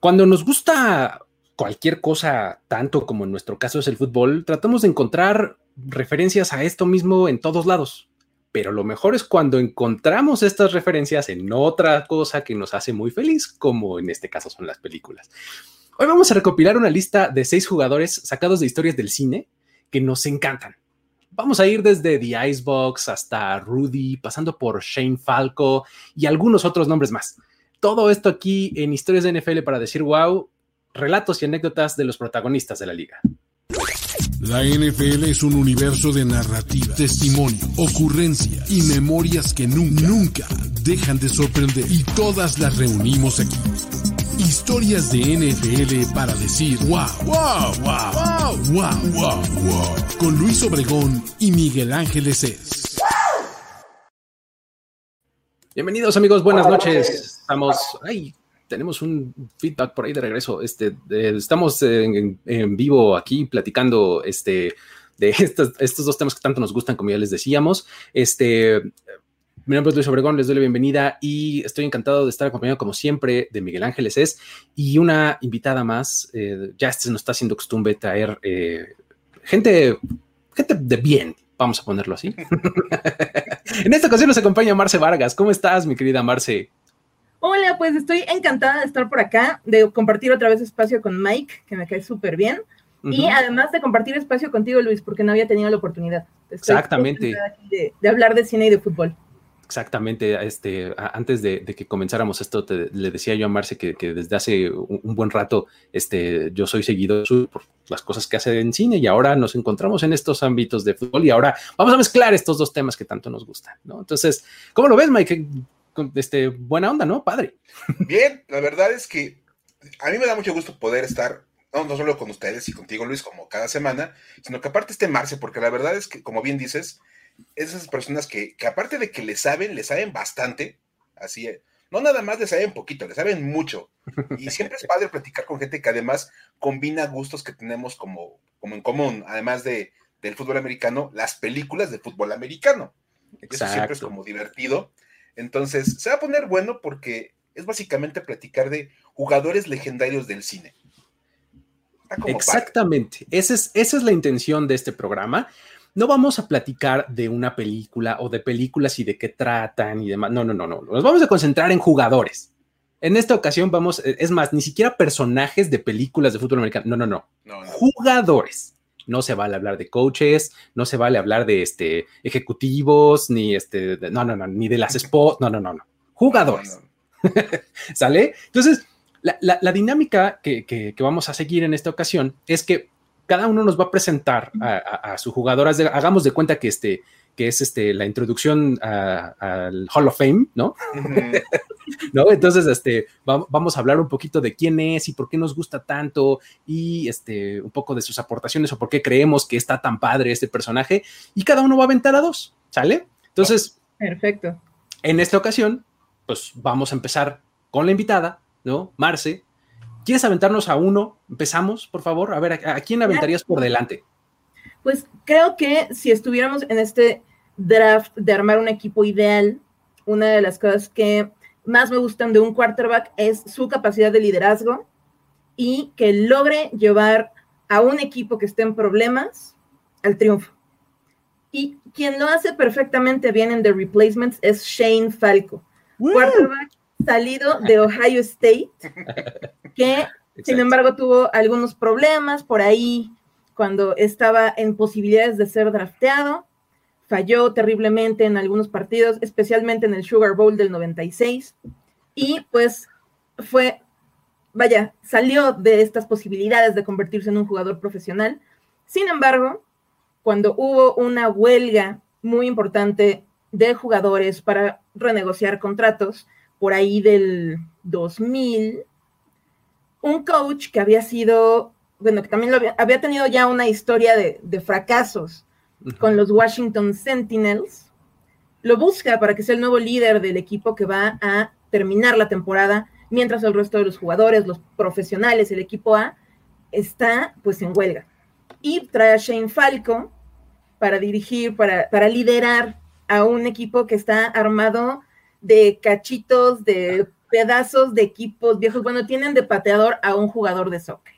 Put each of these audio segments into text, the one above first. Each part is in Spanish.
Cuando nos gusta cualquier cosa, tanto como en nuestro caso es el fútbol, tratamos de encontrar referencias a esto mismo en todos lados. Pero lo mejor es cuando encontramos estas referencias en otra cosa que nos hace muy feliz, como en este caso son las películas. Hoy vamos a recopilar una lista de seis jugadores sacados de historias del cine que nos encantan. Vamos a ir desde The Icebox hasta Rudy, pasando por Shane Falco y algunos otros nombres más. Todo esto aquí en Historias de NFL para decir wow, relatos y anécdotas de los protagonistas de la liga. La NFL es un universo de narrativa, testimonio, ocurrencia y memorias que nunca, nunca dejan de sorprender. Y todas las reunimos aquí. Historias de NFL para decir wow, wow, wow, wow, wow, wow, wow. Con Luis Obregón y Miguel Ángeles es. Bienvenidos amigos, buenas noches. Estamos, ay, tenemos un feedback por ahí de regreso. Este, estamos en, vivo aquí platicando este, de estos, estos, dos temas que tanto nos gustan, como ya les decíamos. Este, mi nombre es Luis Obregón, les doy la bienvenida y estoy encantado de estar acompañado, como siempre, de Miguel Ángeles es y una invitada más. Eh, ya este nos está haciendo costumbre traer eh, gente, gente de bien, vamos a ponerlo así. en esta ocasión nos acompaña Marce Vargas. ¿Cómo estás, mi querida Marce? Hola, pues estoy encantada de estar por acá, de compartir otra vez espacio con Mike, que me cae súper bien. Y además de compartir espacio contigo, Luis, porque no había tenido la oportunidad. Exactamente. De, hablar de cine y de fútbol. Exactamente, este, antes de, que comenzáramos esto, le decía yo a Marce que, desde hace un, buen rato este, yo soy seguidor por las cosas que hace en cine y ahora nos encontramos en estos ámbitos de fútbol y ahora vamos a mezclar estos dos temas que tanto nos gustan, ¿no? Entonces, ¿cómo lo ves, Mike? este, buena onda, ¿no? Padre. Bien, la verdad es que a mí me da mucho gusto poder estar, no, solo con ustedes y contigo, Luis, como cada semana, sino que aparte esté Marce, porque la verdad es que, como bien dices, esas personas que, que aparte de que le saben, le saben bastante, así, no nada más le saben poquito, le saben mucho. Y siempre es padre platicar con gente que además combina gustos que tenemos como, como en común, además de, del fútbol americano, las películas de fútbol americano. Eso siempre es como divertido. Entonces, se va a poner bueno porque es básicamente platicar de jugadores legendarios del cine. Exactamente, esa es, esa es la intención de este programa. No vamos a platicar de una película o de películas y de qué tratan y demás. No, no, no, no. Nos vamos a concentrar en jugadores. En esta ocasión vamos, es más, ni siquiera personajes de películas de fútbol americano. No, no, no. no, no. Jugadores no se vale hablar de coaches, no se vale hablar de este, ejecutivos, ni este, no, no, no, ni de las esposas, no, no, no, no, jugadores. ¿Sale? Entonces, la, dinámica que, vamos a seguir en esta ocasión es que cada uno nos va a presentar a, su jugador, hagamos de cuenta que este, que es este, la introducción al Hall of Fame, ¿no? ¿No? Entonces, este, vamos a hablar un poquito de quién es y por qué nos gusta tanto y este, un poco de sus aportaciones o por qué creemos que está tan padre este personaje y cada uno va a aventar a dos, ¿sale? Entonces, perfecto. En esta ocasión, pues vamos a empezar con la invitada, ¿no? Marce. ¿Quieres aventarnos a uno? Empezamos, por favor. A ver, ¿a, quién aventarías por delante? Pues creo que si estuviéramos en este draft de armar un equipo ideal, una de las cosas que más me gustan de un quarterback es su capacidad de liderazgo y que logre llevar a un equipo que esté en problemas al triunfo. Y quien lo hace perfectamente bien en The Replacements es Shane Falco, quarterback salido de Ohio State, que sin embargo tuvo algunos problemas por ahí cuando estaba en posibilidades de ser drafteado. Falló terriblemente en algunos partidos, especialmente en el Sugar Bowl del 96. Y pues fue, vaya, salió de estas posibilidades de convertirse en un jugador profesional. Sin embargo, cuando hubo una huelga muy importante de jugadores para renegociar contratos, por ahí del 2000, un coach que había sido bueno, que también lo había, tenido ya una historia de, fracasos con los Washington Sentinels, lo busca para que sea el nuevo líder del equipo que va a terminar la temporada, mientras el resto de los jugadores, los profesionales, el equipo A, está pues en huelga. Y trae a Shane Falco para dirigir, para, para liderar a un equipo que está armado de cachitos de pedazos de equipos viejos. Bueno, tienen de pateador a un jugador de soccer.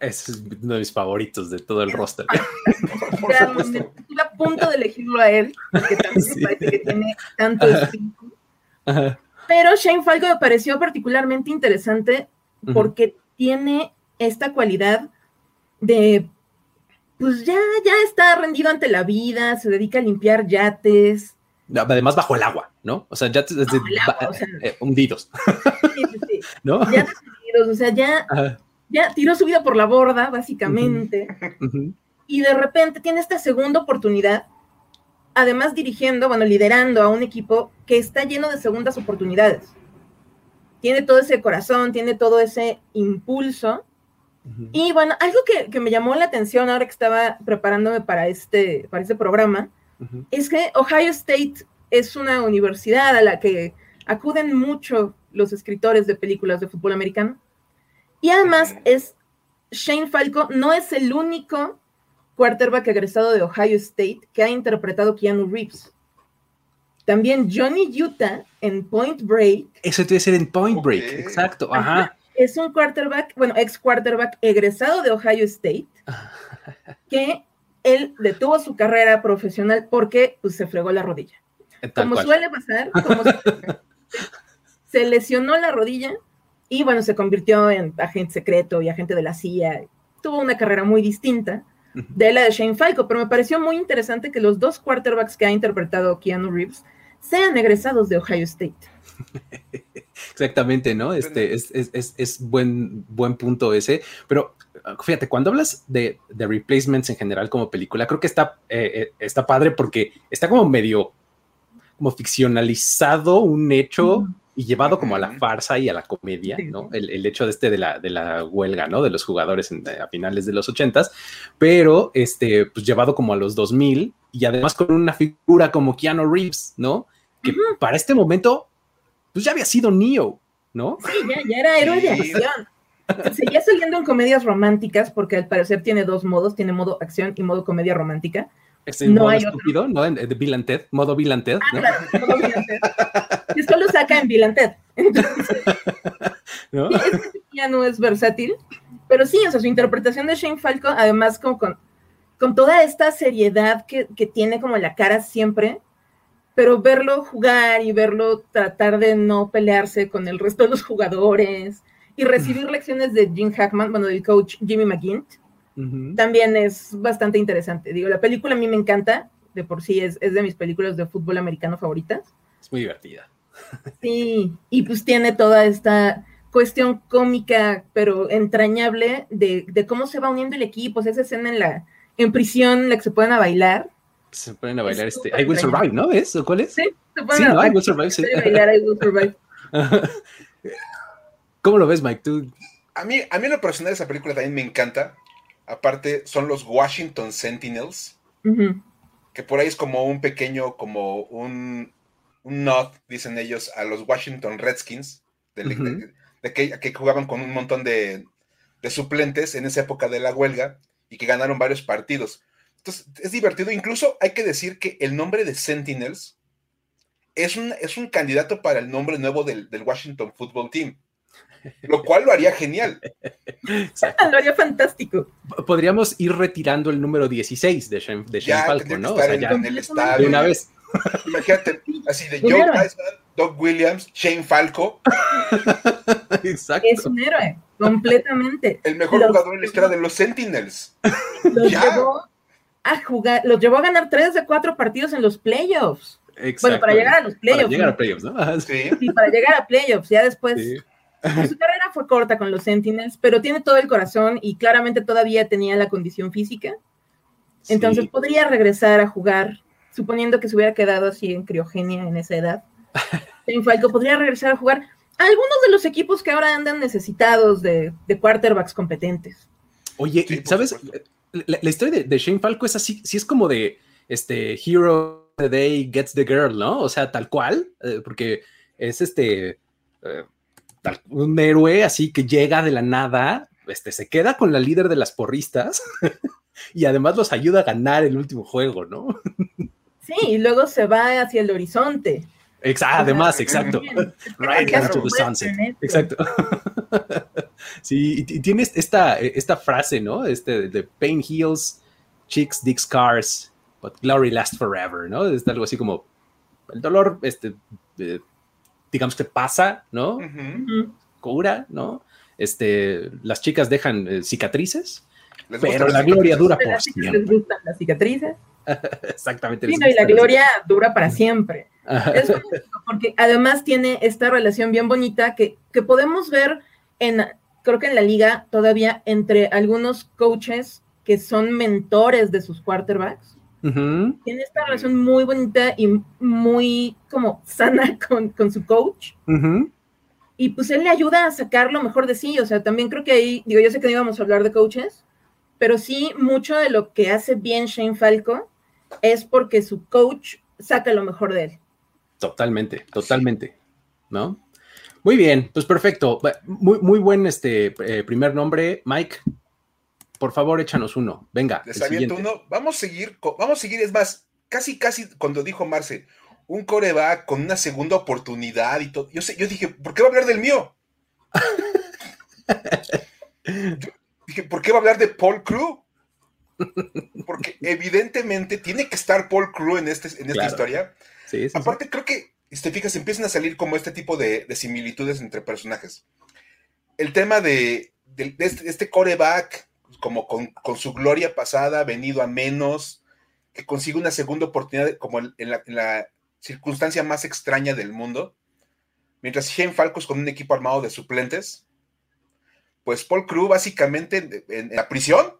Es uno de mis favoritos de todo el roster. Por supuesto. Estuve a punto de elegirlo a él, porque también me parece que tiene tanto espíritu. Pero Shane Falco me pareció particularmente interesante porque tiene esta cualidad de, pues ya, ya está rendido ante la vida, se dedica a limpiar yates. Además, bajo el agua, ¿no? O sea, yates desde, eh, hundidos. Sí, sí, sí. ¿No? Yates hundidos, o sea, ya, ya tiró su vida por la borda, básicamente. Y de repente tiene esta segunda oportunidad, además dirigiendo, bueno, liderando a un equipo que está lleno de segundas oportunidades. Tiene todo ese corazón, tiene todo ese impulso. Y bueno, algo que, me llamó la atención ahora que estaba preparándome para este, para este programa, es que Ohio State es una universidad a la que acuden mucho los escritores de películas de fútbol americano. Y además es Shane Falco, no es el único quarterback egresado de Ohio State que ha interpretado Keanu Reeves. También Johnny Utah en Point Break. Eso tiene que ser en Point Break, exacto, ajá. Es un quarterback, bueno, ex quarterback egresado de Ohio State, que él detuvo su carrera profesional porque pues, se fregó la rodilla. como suele pasar, se lesionó la rodilla y bueno, se convirtió en agente secreto y agente de la CIA. Tuvo una carrera muy distinta de la de Shane Falco, pero me pareció muy interesante que los dos quarterbacks que ha interpretado Keanu Reeves sean egresados de Ohio State. Exactamente, ¿no? Este es, es, es, buen, buen punto ese, pero fíjate, cuando hablas de, de replacements en general como película, creo que está, eh, eh, está padre porque está como medio como ficcionalizado un hecho y llevado como a la farsa y a la comedia, ¿no? El, hecho de este de la, de la huelga, ¿no? De los jugadores a finales de los ochentas, pero este, pues llevado como a los 2000 y además con una figura como Keanu Reeves, ¿no? Que para este momento, pues ya había sido Neo, ¿no? Sí, ya, era héroe de acción. Seguía saliendo en comedias románticas porque al parecer tiene dos modos, tiene modo acción y modo comedia romántica. Es no modo hay estúpido, ¿no? De Bill and Ted, modo Bill and Ted, ah, Claro, modo Bill and Ted. Esto lo saca en Bill and Ted. ¿No? ya no es versátil, pero sí, o sea, su interpretación de Shane Falco, además como con, con toda esta seriedad que, que tiene como la cara siempre, pero verlo jugar y verlo tratar de no pelearse con el resto de los jugadores y recibir lecciones de Jim Hackman, bueno, del coach Jimmy McGinn, también es bastante interesante. Digo, la película a mí me encanta, de por sí es, de mis películas de fútbol americano favoritas. Es muy divertida. Sí, y pues tiene toda esta cuestión cómica, pero entrañable, de, cómo se va uniendo el equipo, esa escena en la en prisión la que se pueden a bailar. Se pueden a bailar este I Will Survive, ¿no? ¿Es? ¿Cuál es? Sí, se pueden a, I Will Survive, sí. bailar I Will Survive. ¿Cómo lo ves, Mike? ¿Tú? A mí, a mí en lo personal esa película también me encanta. Aparte, son los Washington Sentinels, que por ahí es como un pequeño, como un, un nod, dicen ellos, a los Washington Redskins, de, que, jugaban con un montón de, suplentes en esa época de la huelga y que ganaron varios partidos. Entonces, es divertido. Incluso hay que decir que el nombre de Sentinels es un, es un candidato para el nombre nuevo del, del Washington Football Team lo cual lo haría genial. lo haría fantástico. Podríamos ir retirando el número 16 de Shane, de Falco, ¿no? O sea, ya en el estadio, de una vez. Imagínate, así de Joe Heisman, Doug Williams, Shane Falco. Exacto. Es un héroe, completamente. El mejor jugador en la historia de los Sentinels. Los llevó a jugar, los llevó a ganar tres de cuatro partidos en los playoffs. Exacto. Bueno, para llegar a los playoffs. Para llegar a playoffs, ¿no? Sí. sí. para llegar a playoffs. Ya después su carrera fue corta con los Sentinels, pero tiene todo el corazón y claramente todavía tenía la condición física. Entonces podría regresar a jugar, suponiendo que se hubiera quedado así en criogenia en esa edad. En Falco podría regresar a jugar a algunos de los equipos que ahora andan necesitados de, quarterbacks competentes. Oye, ¿sabes? La, historia de, Shane Falco es así, sí es como de este Hero the Day gets the girl, ¿no? O sea, tal cual, eh, porque es este. Eh, un héroe así que llega de la nada, este, se queda con la líder de las porristas y además los ayuda a ganar el último juego, ¿no? Sí, y luego se va hacia el horizonte. Exacto, además, exacto. Right into the sunset. Exacto. sí, y tienes esta, esta frase, ¿no? Este de pain heals, chicks dig scars, but glory lasts forever, ¿no? Es algo así como el dolor, este, eh, digamos que pasa, ¿no? Cura, ¿no? Este, las chicas dejan eh, cicatrices, pero la gloria dura por siempre. Les gustan las cicatrices. Exactamente. Sí, y la gloria dura para siempre. Es porque además tiene esta relación bien bonita que, que podemos ver en, creo que en la liga todavía entre algunos coaches que son mentores de sus quarterbacks. Tiene esta relación muy bonita y muy como sana con, con su coach. Y pues él le ayuda a sacar lo mejor de sí. O sea, también creo que ahí, digo, yo sé que no íbamos a hablar de coaches, pero sí mucho de lo que hace bien Shane Falco es porque su coach saca lo mejor de él. Totalmente, totalmente, ¿no? Muy bien, pues perfecto. Muy, muy buen este eh, primer nombre, Mike. Por favor, échanos uno. Venga. uno. Vamos a seguir, vamos a seguir, es más, casi, casi cuando dijo Marce, un coreback con una segunda oportunidad y todo. Yo sé, yo dije, ¿por qué va a hablar del mío? dije, ¿por qué va a hablar de Paul Crew? Porque evidentemente tiene que estar Paul Crew en, este, en esta historia. Aparte, creo que, si te fijas, empiezan a salir como este tipo de, similitudes entre personajes. El tema de, este, este, coreback, como con, su gloria pasada, venido a menos, que consigue una segunda oportunidad como en, la, circunstancia más extraña del mundo. Mientras Shane Falcos con un equipo armado de suplentes, pues Paul Crew básicamente en la prisión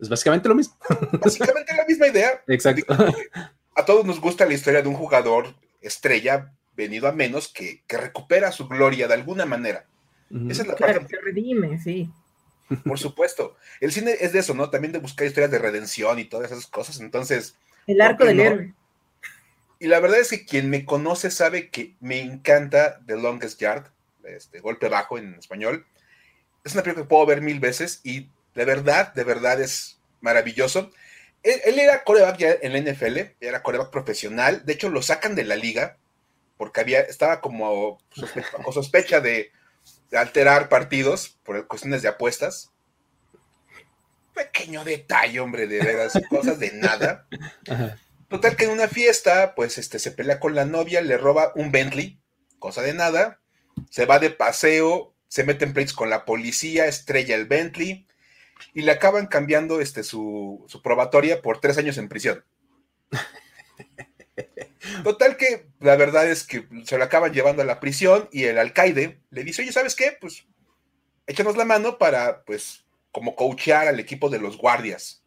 es básicamente lo mismo. Básicamente la misma idea. Exacto. A todos nos gusta la historia de un jugador estrella venido a menos que, recupera su gloria de alguna manera. Esa es la parte. Que redime, sí. Por supuesto. El cine es de eso, ¿no? También de buscar historias de redención y todas esas cosas. Entonces. El arco del héroe. Y la verdad es que quien me conoce sabe que me encanta The Longest Yard, este, golpe bajo en español. Es una película que puedo ver mil veces y de verdad, de verdad es maravilloso. Él, era coreback ya en la NFL, era coreback profesional. De hecho, lo sacan de la liga porque había, estaba como con sospecha de, alterar partidos por cuestiones de apuestas. Pequeño detalle, hombre, de veras, cosas de nada. Total que en una fiesta, pues este, se pelea con la novia, le roba un Bentley, cosa de nada, se va de paseo, se mete en pleitos con la policía, estrella el Bentley, y le acaban cambiando este, su, probatoria por tres años en prisión. Total que la verdad es que se lo acaban llevando a la prisión y el alcaide le dice, oye, ¿sabes qué? Pues échanos la mano para, pues, como coachear al equipo de los guardias,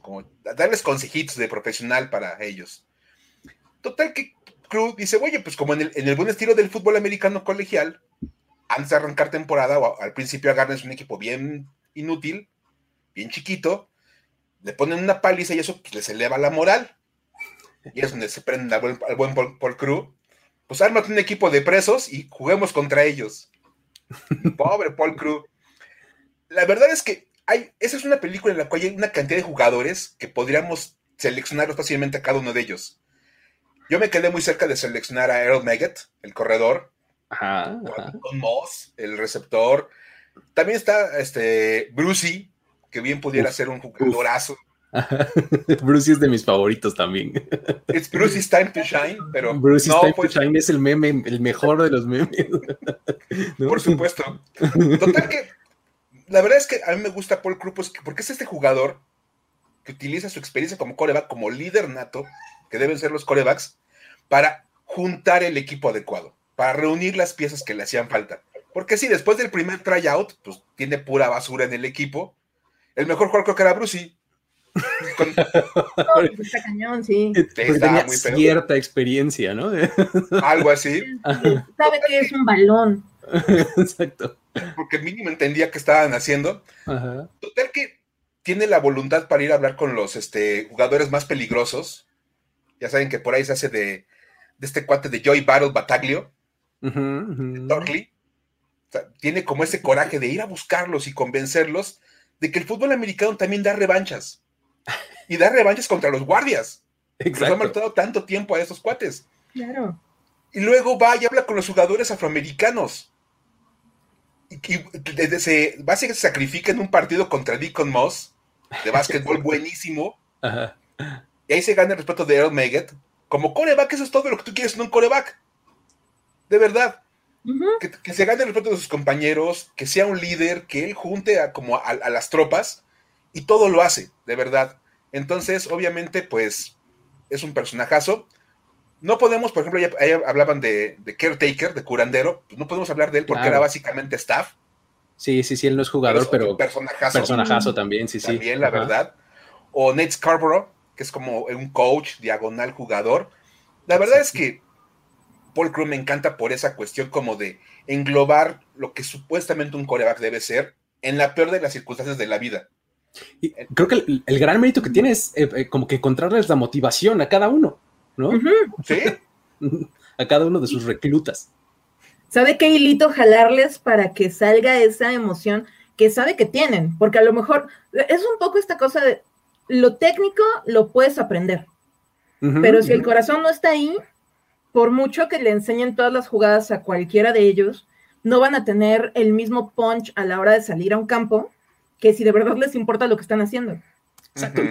como darles consejitos de profesional para ellos. Total que Cruz dice, oye, pues como en el, en el buen estilo del fútbol americano colegial, antes de arrancar temporada, o al principio agarres un equipo bien inútil, bien chiquito, le ponen una paliza y eso pues, les eleva la moral. Y es donde se prende al buen, Paul, Crew. Pues ármate un equipo de presos y juguemos contra ellos. Pobre Paul Crew. La verdad es que hay, esa es una película en la cual hay una cantidad de jugadores que podríamos seleccionar fácilmente a cada uno de ellos. Yo me quedé muy cerca de seleccionar a Earl Meggett, el corredor, ajá, Con Moss, el receptor, también está este Brucey, que bien pudiera ser un jugadorazo. Brucey es de mis favoritos también. Es Brucey's Time to Shine, pero. Brucey's Time to pues, Shine es el meme, el mejor de los memes. Por supuesto. Total que. La verdad es que a mí me gusta Paul Crew pues, porque es este jugador que utiliza su experiencia como coreback, como líder nato, que deben ser los corebacks, para juntar el equipo adecuado, para reunir las piezas que le hacían falta. Porque sí, después del primer tryout, pues tiene pura basura en el equipo. El mejor jugador creo que era Brucey. Con... Pues está cañón, sí. tenía cierta experiencia, ¿no? Algo así. Sabe que es un balón. Exacto. Porque mínimo entendía qué estaban haciendo. Total que tiene la voluntad para ir a hablar con los este, jugadores más peligrosos. Ya saben que por ahí se hace de, este cuate de Joy Battle Bataglio, Torley tiene como ese coraje de ir a buscarlos y convencerlos de que el fútbol americano también da revanchas. Y da revanchas contra los guardias. Nos ha maltratado tanto tiempo a esos cuates. Claro. Y luego va y habla con los jugadores afroamericanos. Y, y se, básicamente se sacrifica en un partido contra Deacon Moss, de básquetbol buenísimo. Y ahí se gana el respeto de Earl Meggett. Como coreback, eso es todo lo que tú quieres en un coreback. De verdad. Que, se gane el respeto de sus compañeros, que sea un líder, que él junte a, como a, las tropas y todo lo hace, de verdad. Entonces, obviamente, pues es un personajazo. No podemos, por ejemplo, ya, hablaban de, caretaker, de curandero, pues no podemos hablar de él porque era básicamente staff. Sí, sí, sí, él no es jugador, pero, personajazo. personajazo también, sí, sí. También, la verdad. O Nate Scarborough, que es como un coach, diagonal jugador. La verdad es que Paul Crew me encanta por esa cuestión como de englobar lo que supuestamente un coreback debe ser en la peor de las circunstancias de la vida. Y creo que el, gran mérito que tiene es eh, eh, como que encontrarles la motivación a cada uno, ¿no? Sí. a cada uno de sus reclutas. ¿Sabe qué hilito jalarles para que salga esa emoción que sabe que tienen? Porque a lo mejor es un poco esta cosa de lo técnico lo puedes aprender, pero si el corazón no está ahí, por mucho que le enseñen todas las jugadas a cualquiera de ellos, no van a tener el mismo punch a la hora de salir a un campo que si de verdad les importa lo que están haciendo. Exacto.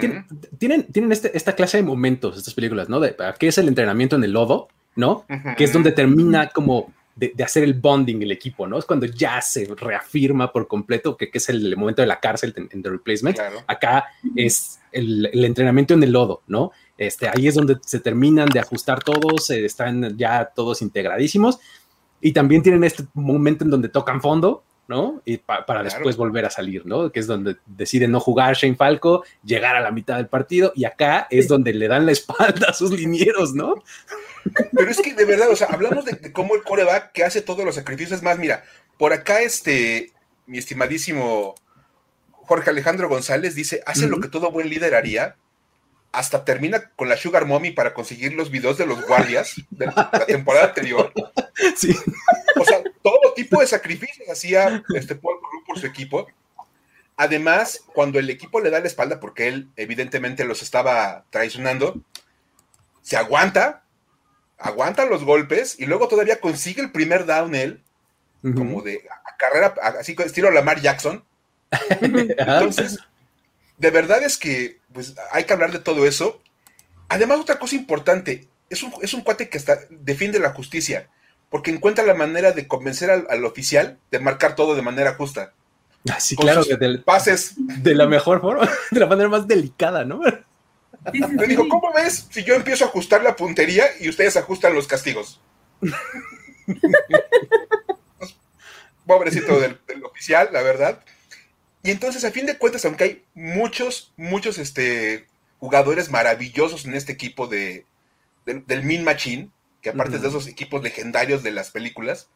Tienen, tienen este, esta clase de momentos, estas películas, ¿no? De, ¿Qué es el entrenamiento en el lodo? ¿No? Que es donde termina como de, hacer el bonding el equipo, ¿no? Es cuando ya se reafirma por completo que, es el, momento de la cárcel en, The Replacement. Acá es el, entrenamiento en el lodo, ¿no? Este, ahí es donde se terminan de ajustar todos, eh, están ya todos integradísimos y también tienen este momento en donde tocan fondo, ¿no? Y para después volver a salir, ¿no? Que es donde deciden no jugar Shane Falco, llegar a la mitad del partido y acá es donde le dan la espalda a sus linieros, ¿no? Pero es que de verdad, o sea, hablamos de, cómo el coreback que hace todos los sacrificios. más, mira, por acá este, mi estimadísimo Jorge Alejandro González dice, hace lo que todo buen líder haría, hasta termina con la Sugar Mommy para conseguir los videos de los guardias de la temporada anterior. Sí. O sea, todo tipo de sacrificios hacía este Paul por su equipo. Además, cuando el equipo le da la espalda, porque él evidentemente los estaba traicionando, se aguanta, aguanta los golpes y luego todavía consigue el primer down él, como de carrera, así estilo Lamar Jackson. Entonces, de verdad es que pues, hay que hablar de todo eso. Además, otra cosa importante, es un, es un cuate que está, defiende la justicia, porque encuentra la manera de convencer al, oficial de marcar todo de manera justa. Así, ah, claro, que pases de la mejor forma, de la manera más delicada, ¿no? Le dijo, ¿cómo ves si yo empiezo a ajustar la puntería y ustedes ajustan los castigos? Pobrecito del, del, oficial, la verdad. Y entonces, a fin de cuentas, aunque hay muchos, muchos este, jugadores maravillosos en este equipo de, del Min Machine, que aparte de esos equipos legendarios de las películas,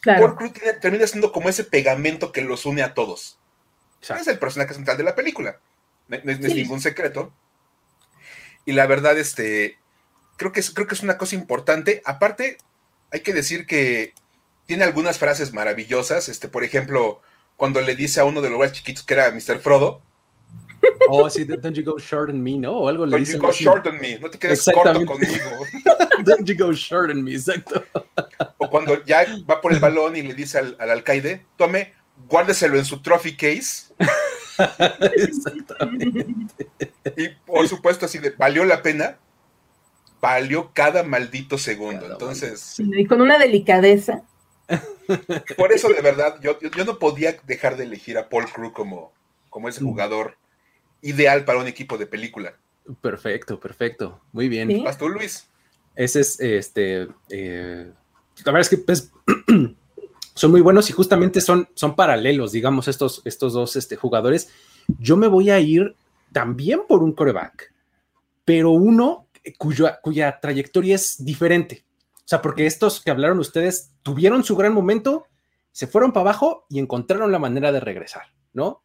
claro. termina siendo como ese pegamento que los une a todos. Es el personaje central de la película. No, es ningún secreto. Y la verdad, este, creo que, es, creo que es una cosa importante. Aparte, hay que decir que tiene algunas frases maravillosas. Este, por ejemplo, cuando le dice a uno de los más chiquitos que era Mr. Frodo. Oh, sí, don't you go short on me, ¿no? O algo le dice. Don't you go short on me, no te quedes corto conmigo. don't you go short on me, exacto. O cuando ya va por el balón y le dice al, al alcaide, tome, guárdeselo en su trophy case. Exactamente. Y por supuesto, así de, valió la pena, valió cada maldito segundo. Entonces. y con una delicadeza. Por eso, de verdad, yo, yo, no podía dejar de elegir a Paul Crew como, como ese mm. jugador ideal para un equipo de película. Perfecto, perfecto. Muy bien. ¿Vas tú, Luis? Ese es, este, eh, la verdad es que pues, son muy buenos y justamente son, son paralelos, digamos, estos, estos dos este, jugadores. Yo me voy a ir también por un coreback, pero uno cuya, cuya trayectoria es diferente. O sea, porque estos que hablaron ustedes tuvieron su gran momento, se fueron para abajo y encontraron la manera de regresar, ¿no?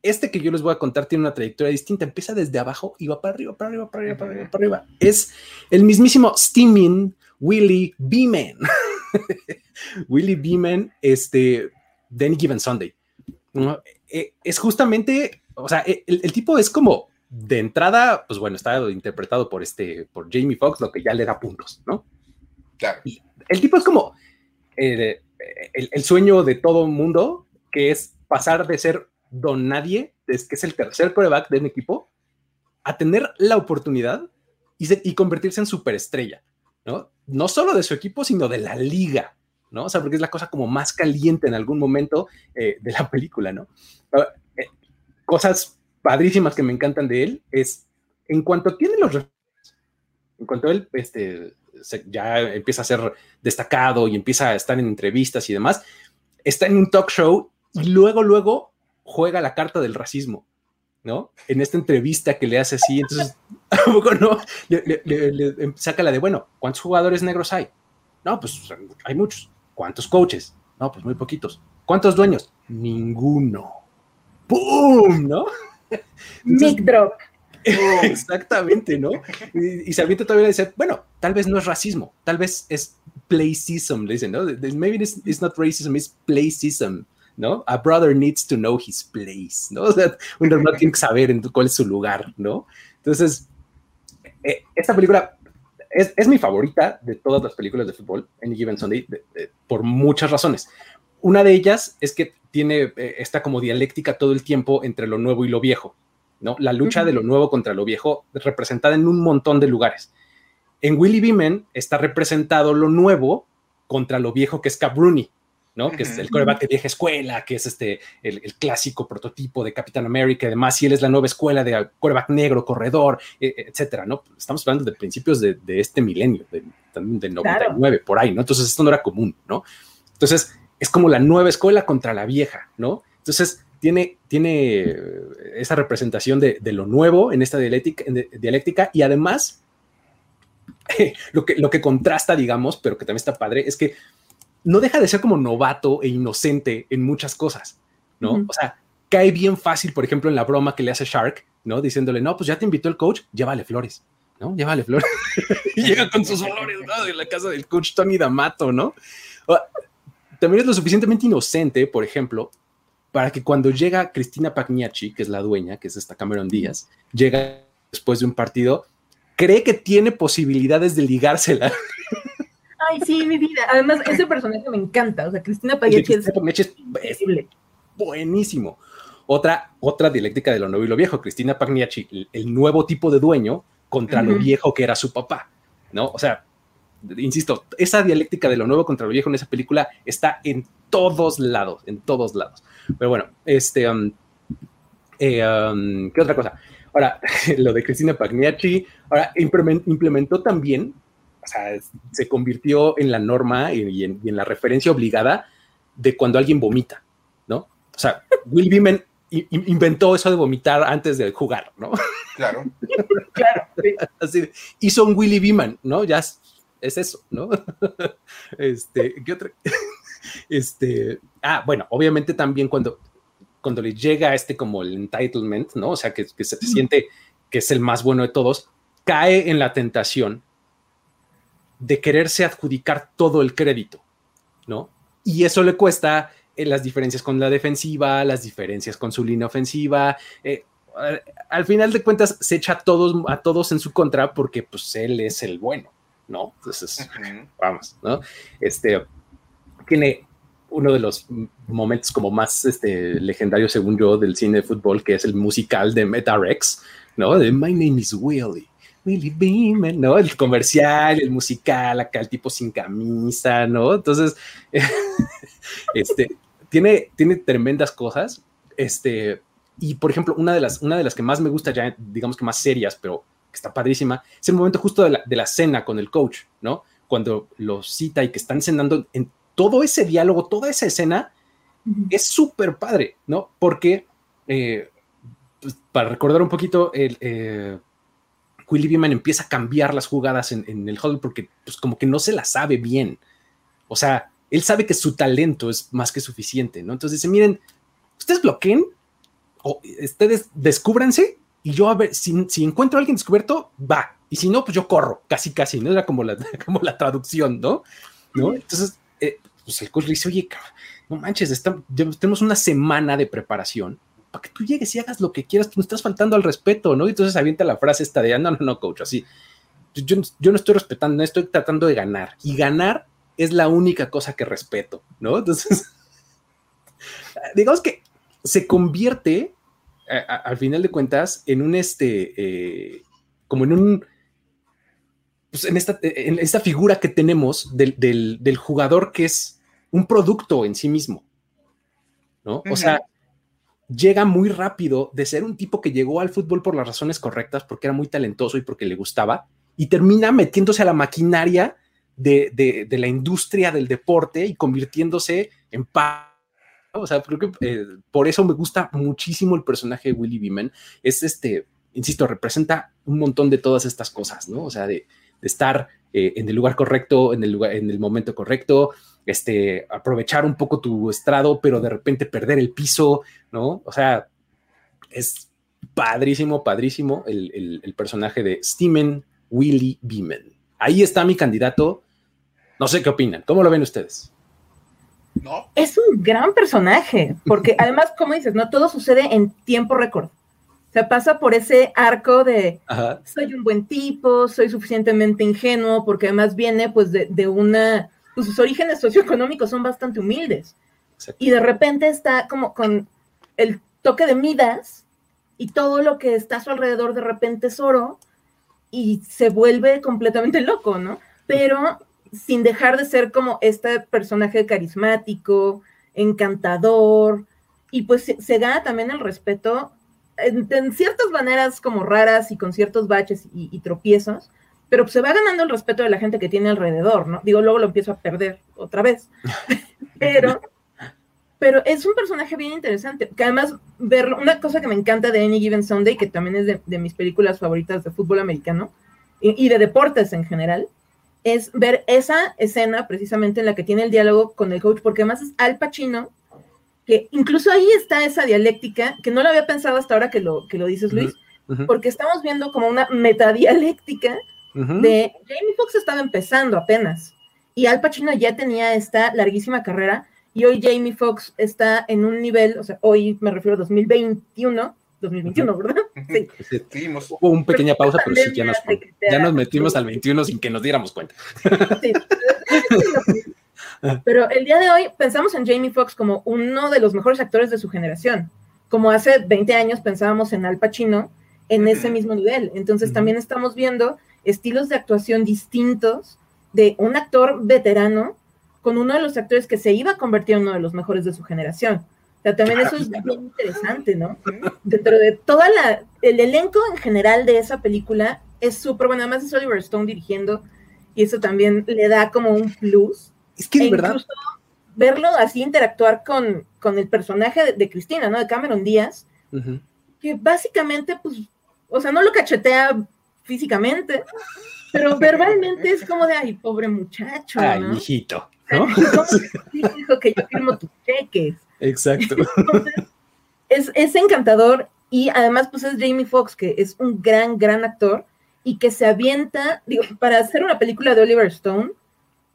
Este que yo les voy a contar tiene una trayectoria distinta, empieza desde abajo y va para arriba, para arriba, para arriba, para arriba, para arriba. Es el mismísimo Steaming Willie Beeman. Willie Beeman, este, de Any Given Sunday. Eh, es justamente, o sea, el, el, tipo es como de entrada, pues bueno, está interpretado por este, por Jamie Foxx, lo que ya le da puntos, ¿no? Claro. El tipo es como eh, el, sueño de todo mundo, que es pasar de ser don nadie, que es el tercer coreback de un equipo, a tener la oportunidad y, se- y convertirse en superestrella, ¿no? No solo de su equipo, sino de la liga, ¿no? O sea, porque es la cosa como más caliente en algún momento eh, de la película, ¿no? Eh, cosas padrísimas que me encantan de él es, en cuanto tiene los... En cuanto él este, se- ya empieza a ser destacado y empieza a estar en entrevistas y demás, está en un talk show y luego, luego juega la carta del racismo, ¿no? En esta entrevista que le hace así, entonces, ¿a poco no? Le, le- le- le saca la de, bueno, ¿cuántos jugadores negros hay? No, pues hay muchos. ¿Cuántos coaches? No, pues muy poquitos. ¿Cuántos dueños? Ninguno. ¡Pum! ¿No? Entonces, Mic drop. Exactamente, ¿no? Y, y se avienta todavía a decir, bueno, tal vez no es racismo, tal vez es placism, le dicen, ¿no? Maybe it's, it's not racism, it's placism, ¿no? A brother needs to know his place, ¿no? O sea, uno no tiene que saber en cuál es su lugar, ¿no? Entonces, eh, esta película es, es mi favorita de todas las películas de fútbol, Any Given Sunday, de- de- por muchas razones. Una de ellas es que tiene eh, esta como dialéctica todo el tiempo entre lo nuevo y lo viejo, ¿no? La lucha de lo nuevo contra lo viejo representada en un montón de lugares. En Willy Beeman está representado lo nuevo contra lo viejo que es Rooney, ¿no? Que es el coreback de vieja escuela, que es este, el, el clásico prototipo de Capitán América, además, y él es la nueva escuela de coreback negro, corredor, eh, etcétera, ¿no? Estamos hablando de principios de, de este milenio, de, también del Claro. 99, por ahí, ¿no? Entonces esto no era común, ¿no? Entonces es como la nueva escuela contra la vieja, ¿no? Entonces tiene, tiene eh, esa representación de, de lo nuevo en esta dialéctica, en de- dialéctica y además lo que, lo que contrasta, digamos, pero que también está padre, es que no deja de ser como novato e inocente en muchas cosas, ¿no? O sea, cae bien fácil, por ejemplo, en la broma que le hace Shark, ¿no? Diciéndole, no, pues ya te invitó el coach, llévale flores, ¿no? Llévale flores. y llega con sus flores, ¿no? De la casa del coach Tony D'Amato, ¿no? O- También es lo suficientemente inocente, por ejemplo, para que cuando llega Cristina Pagniacci, que es la dueña, que es esta Cameron Díaz, llega después de un partido, cree que tiene posibilidades de ligársela. Ay, sí, mi vida. Además, ese personaje me encanta. O sea, Cristina Pagliacci es es- es buenísimo. Otra, otra dialéctica de lo nuevo y lo viejo, Cristina Pagniacci, el, el nuevo tipo de dueño contra lo viejo que era su papá, ¿no? O sea, insisto, esa dialéctica de lo nuevo contra lo viejo en esa película está en todos lados, en todos lados. Pero bueno, este, um, eh, um, ¿qué otra cosa? Ahora, lo de Cristina Pagniacci, ahora implemen- implementó también, o sea, se convirtió en la norma y, en, y en la referencia obligada de cuando alguien vomita, ¿no? O sea, Will Beeman inventó eso de vomitar antes de jugar, ¿no? Claro. Claro. sí. Hizo un Willy Beeman, ¿no? Ya es, es eso, ¿no? este, ¿qué otra? Este, ah, bueno, obviamente también cuando, cuando le llega este como el entitlement, ¿no? O sea, que, que se siente que es el más bueno de todos, cae en la tentación de quererse adjudicar todo el crédito, ¿no? Y eso le cuesta eh, las diferencias con la defensiva, las diferencias con su línea ofensiva, eh, al- al final de cuentas se echa a todos, a todos en su contra porque pues él es el bueno, ¿no? Entonces, Ujú. vamos, ¿no? Este tiene uno de los momentos como más este, legendarios, según yo, del cine de fútbol, que es el musical de MetaRex, ¿no? De My name is Willy. Willy Beeman, ¿no? El comercial, el musical, acá el tipo sin camisa, ¿no? Entonces, este, tiene, tiene tremendas cosas. Este, y por ejemplo, una de, las, una de las que más me gusta, ya digamos que más serias, pero que está padrísima, es el momento justo de la, de la cena con el coach, ¿no? Cuando lo cita y que están cenando en todo ese diálogo, toda esa escena, es súper padre, ¿no? Porque, eh, pues, para recordar un poquito, el, eh, Willy Beeman empieza a cambiar las jugadas en, en el huddle porque, pues, como que no se la sabe bien. O sea, él sabe que su talento es más que suficiente, ¿no? Entonces dice, miren, ustedes bloqueen o ustedes descúbranse y yo a ver, si, si encuentro a alguien descubierto, va. Y si no, pues yo corro, casi, casi, ¿no? Era como la, como la traducción, ¿no? ¿No? Entonces, eh, pues el coach le dice, oye, no manches, está- tenemos una semana de preparación para que tú llegues y hagas lo que quieras, tú no estás faltando al respeto, ¿no? Y entonces avienta la frase esta de, "Ah, no, no, no, coach, así. yo, yo no estoy respetando, no estoy tratando de ganar. Y ganar es la única cosa que respeto, ¿no? Entonces, digamos que se convierte, al final de cuentas, en un este, eh, como en un, pues en, esta, en esta figura que tenemos del, del, jugador que es un producto en sí mismo, ¿no? O sea, llega muy rápido de ser un tipo que llegó al fútbol por las razones correctas, porque era muy talentoso y porque le gustaba, y termina metiéndose a la maquinaria de, de, la industria del deporte y convirtiéndose en paz. O sea, creo que eh, por eso me gusta muchísimo el personaje de Willy Beeman. Es este, insisto, representa un montón de todas estas cosas, ¿no? O sea, de, estar eh, en el lugar correcto, en el, lugar, en el momento correcto, este, aprovechar un poco tu estrado, pero de repente perder el piso, ¿no? O sea, es padrísimo, padrísimo el, el personaje de Steven Willy Beeman. Ahí está mi candidato. No sé qué opinan. ¿Cómo lo ven ustedes? No. Es un gran personaje, porque además, como dices, no todo sucede en tiempo récord. O sea, pasa por ese arco de soy un buen tipo, soy suficientemente ingenuo, porque además viene pues de, de una, pues sus orígenes socioeconómicos son bastante humildes. Y de repente está como con el toque de Midas y todo lo que está a su alrededor de repente es oro y se vuelve completamente loco, ¿no? Pero sin dejar de ser como este personaje carismático, encantador, y pues se, gana también el respeto en, ciertas maneras como raras y con ciertos baches y, tropiezos, pero se va ganando el respeto de la gente que tiene alrededor, ¿no? Digo, luego lo empiezo a perder otra vez, pero, pero es un personaje bien interesante, que además verlo, una cosa que me encanta de Any Given Sunday, que también es de, mis películas favoritas de fútbol americano y, y de deportes en general, es ver esa escena precisamente en la que tiene el diálogo con el coach, porque además es Al Pacino, que incluso ahí está esa dialéctica, que no lo había pensado hasta ahora que lo, que lo dices, Luis, porque estamos viendo como una metadialéctica de Jamie Foxx estaba empezando apenas, y Al Pacino ya tenía esta larguísima carrera, y hoy Jamie Foxx está en un nivel, o sea, hoy me refiero a 2021, 2021, ¿verdad? Sí. Hubo una pequeña pausa, pero sí, ya nos, ya nos metimos al 21 sin que nos diéramos cuenta. Sí. Pero el día de hoy pensamos en Jamie Foxx como uno de los mejores actores de su generación. Como hace 20 años pensábamos en Al Pacino en ese mismo nivel. Entonces también estamos viendo estilos de actuación distintos de un actor veterano con uno de los actores que se iba a convertir en uno de los mejores de su generación. O sea, también eso es bien interesante, ¿no? Dentro de toda la, el elenco en general de esa película es súper bueno, además es Oliver Stone dirigiendo y eso también le da como un plus. Es que de e verdad. Verlo así interactuar con, con el personaje de, Cristina, ¿no? De Cameron Díaz, que básicamente, pues, o sea, no lo cachetea físicamente, pero verbalmente es como de, ay, pobre muchacho. Ay, hijito, ¿no? dijo que yo firmo tus cheques. Exacto. es, encantador y además pues es Jamie Foxx, que es un gran, gran actor y que se avienta, digo, para hacer una película de Oliver Stone,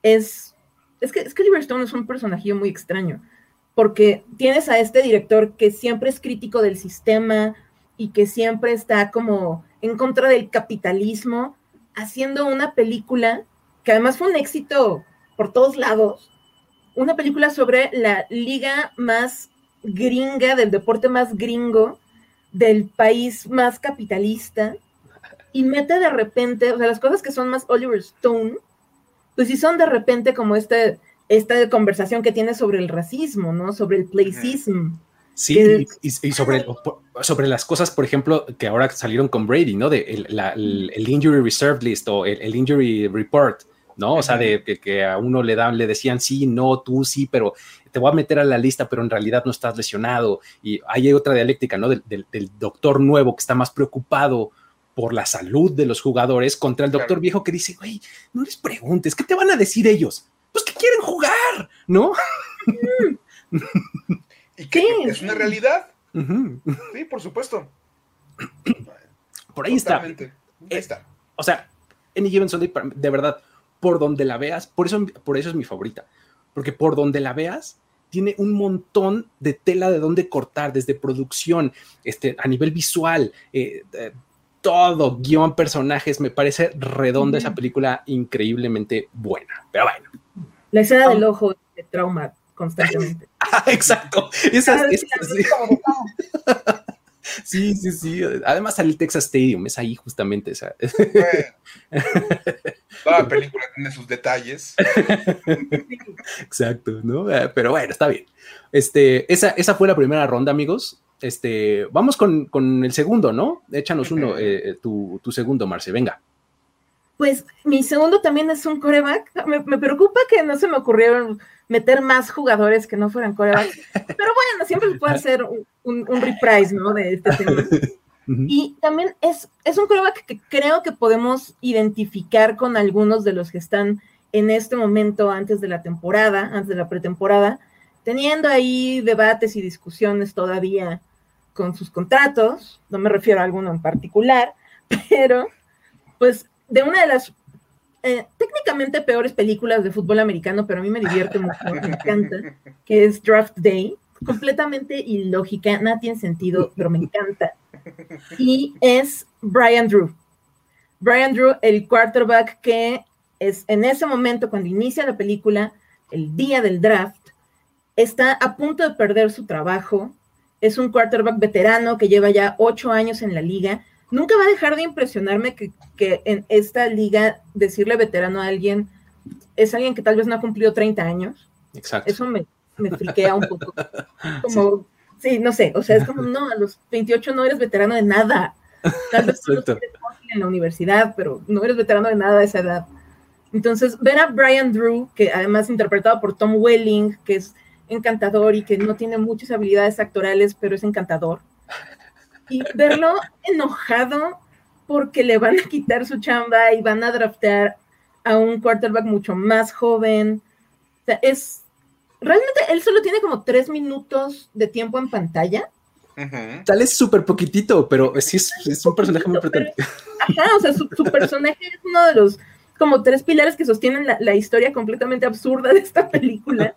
es, es que, es que Oliver Stone es un personaje muy extraño, porque tienes a este director que siempre es crítico del sistema y que siempre está como en contra del capitalismo, haciendo una película que además fue un éxito por todos lados, una película sobre la liga más gringa, del deporte más gringo, del país más capitalista, y mete de repente, o sea, las cosas que son más Oliver Stone, pues sí son de repente como este, esta conversación que tiene sobre el racismo, ¿no? Sobre el placism. Sí, y, sobre, sobre las cosas, por ejemplo, que ahora salieron con Brady, ¿no? De el, Injury Reserve List o el Injury Report, ¿no? O sea, de, que a uno le dan, le decían sí, no, tú sí, pero te voy a meter a la lista, pero en realidad no estás lesionado. Y hay otra dialéctica, ¿no? Del, doctor nuevo que está más preocupado por la salud de los jugadores contra el doctor viejo que dice, güey, no les preguntes, ¿qué te van a decir ellos? Pues que quieren jugar, ¿no? ¿Y qué? ¿Es una realidad? Sí, por supuesto. Por ahí está. Ahí está. O sea, Any Given Sunday, de verdad, por donde la veas, por eso, por eso es mi favorita, porque por donde la veas, tiene un montón de tela de donde cortar, desde producción, este, a nivel visual, eh, eh, todo, guion, personajes, me parece redonda esa película, increíblemente buena. Pero bueno. La escena del ojo de trauma constantemente. Ah, exacto. Esa, esa, sí. Sí, sí, sí. Además sale el Texas Stadium, es ahí justamente esa. toda película tiene sus detalles. Exacto, ¿no? Eh, pero bueno, está bien. Este, esa, esa fue la primera ronda, amigos. Este, vamos con, el segundo, ¿no? Échanos uno, eh, eh, tu, tu, segundo, Marce, venga. Pues mi segundo también es un coreback. Me, me, preocupa que no se me ocurrieron meter más jugadores que no fueran corebacks. Pero bueno, siempre se puede hacer un, un, reprise, ¿no? De este tema. Y también es, es un coreback que creo que podemos identificar con algunos de los que están en este momento antes de la temporada, antes de la pretemporada, teniendo ahí debates y discusiones todavía con sus contratos, no me refiero a alguno en particular, pero pues de una de las eh, técnicamente peores películas de fútbol americano, pero a mí me divierte mucho, me encanta, que es Draft Day, completamente ilógica, nada tiene sentido, pero me encanta. Y es Brian Drew. Brian Drew, el quarterback que es en ese momento, cuando inicia la película, el día del draft, está a punto de perder su trabajo. Es un quarterback veterano que lleva ya ocho años en la liga. Nunca va a dejar de impresionarme que, en esta liga decirle veterano a alguien es alguien que tal vez no ha cumplido 30 años. Exacto. Eso me, me friquea un poco. Como, sí. no sé, o sea, es como, no, a los 28 no eres veterano de nada. Tal vez en la universidad, pero no eres veterano de nada a esa edad. Entonces, ver a Brian Drew, que además interpretado por Tom Welling, que es encantador y que no tiene muchas habilidades actorales, pero es encantador. Y verlo enojado porque le van a quitar su chamba y van a draftear a un quarterback mucho más joven. O sea, es. Realmente él solo tiene como tres minutos de tiempo en pantalla. Tal es súper poquitito, pero sí es, un personaje muy importante. Ajá, o sea, su, personaje es uno de los como tres pilares que sostienen la, historia completamente absurda de esta película.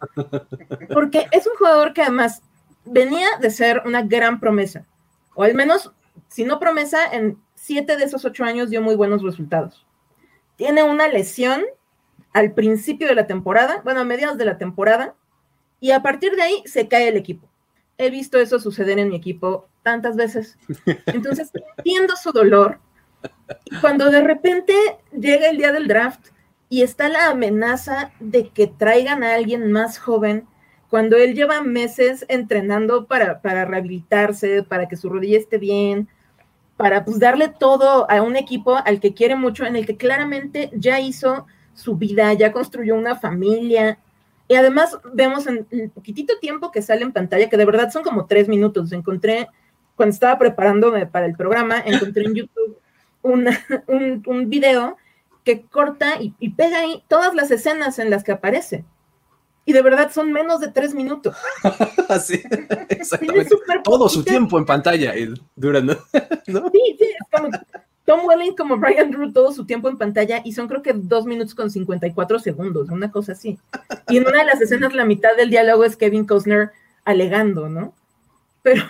Porque es un jugador que además venía de ser una gran promesa, o al menos, si no promesa, en siete de esos ocho años dio muy buenos resultados. Tiene una lesión al principio de la temporada, bueno, a mediados de la temporada, y a partir de ahí se cae el equipo. He visto eso suceder en mi equipo tantas veces. Entonces, entiendo su dolor, cuando de repente llega el día del draft y está la amenaza de que traigan a alguien más joven, cuando él lleva meses entrenando para, para rehabilitarse, para que su rodilla esté bien, para pues darle todo a un equipo al que quiere mucho, en el que claramente ya hizo su vida, ya construyó una familia. Y además vemos en el poquitito tiempo que sale en pantalla, que de verdad son como tres minutos. Encontré, cuando estaba preparándome para el programa, encontré en YouTube un, un, video que corta y, pega ahí todas las escenas en las que aparece. Y de verdad son menos de tres minutos. sí, exactamente. Todo su tiempo en pantalla durando. Sí, sí, Tom Welling como Brian Drew todo su tiempo en pantalla y son creo que dos minutos con 54 segundos, una cosa así. Y en una de las escenas la mitad del diálogo es Kevin Costner alegando, ¿no? Pero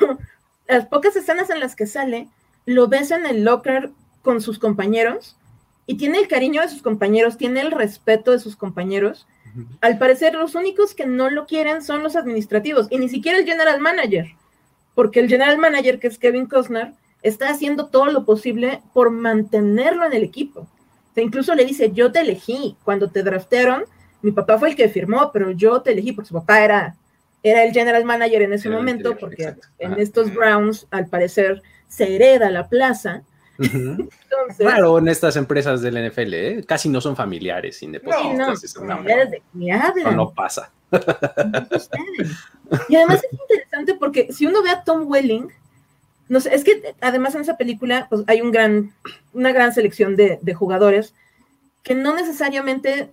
las pocas escenas en las que sale, lo ves en el locker con sus compañeros y tiene el cariño de sus compañeros, tiene el respeto de sus compañeros. Al parecer, los únicos que no lo quieren son los administrativos y ni siquiera el general manager, porque el general manager, que es Kevin Costner, está haciendo todo lo posible por mantenerlo en el equipo. O incluso le dice, yo te elegí, cuando te draftearon, mi papá fue el que firmó, pero yo te elegí porque su papá era, era el general manager en ese momento, porque en estos Browns, al parecer, se hereda la plaza claro, en estas empresas del NFL, ¿eh? casi no son familiares, independientes. No, hablan. No, pasa. y además es interesante porque si uno ve a Tom Welling, no sé, es que además en esa película pues, hay un gran, una gran selección de, de jugadores que no necesariamente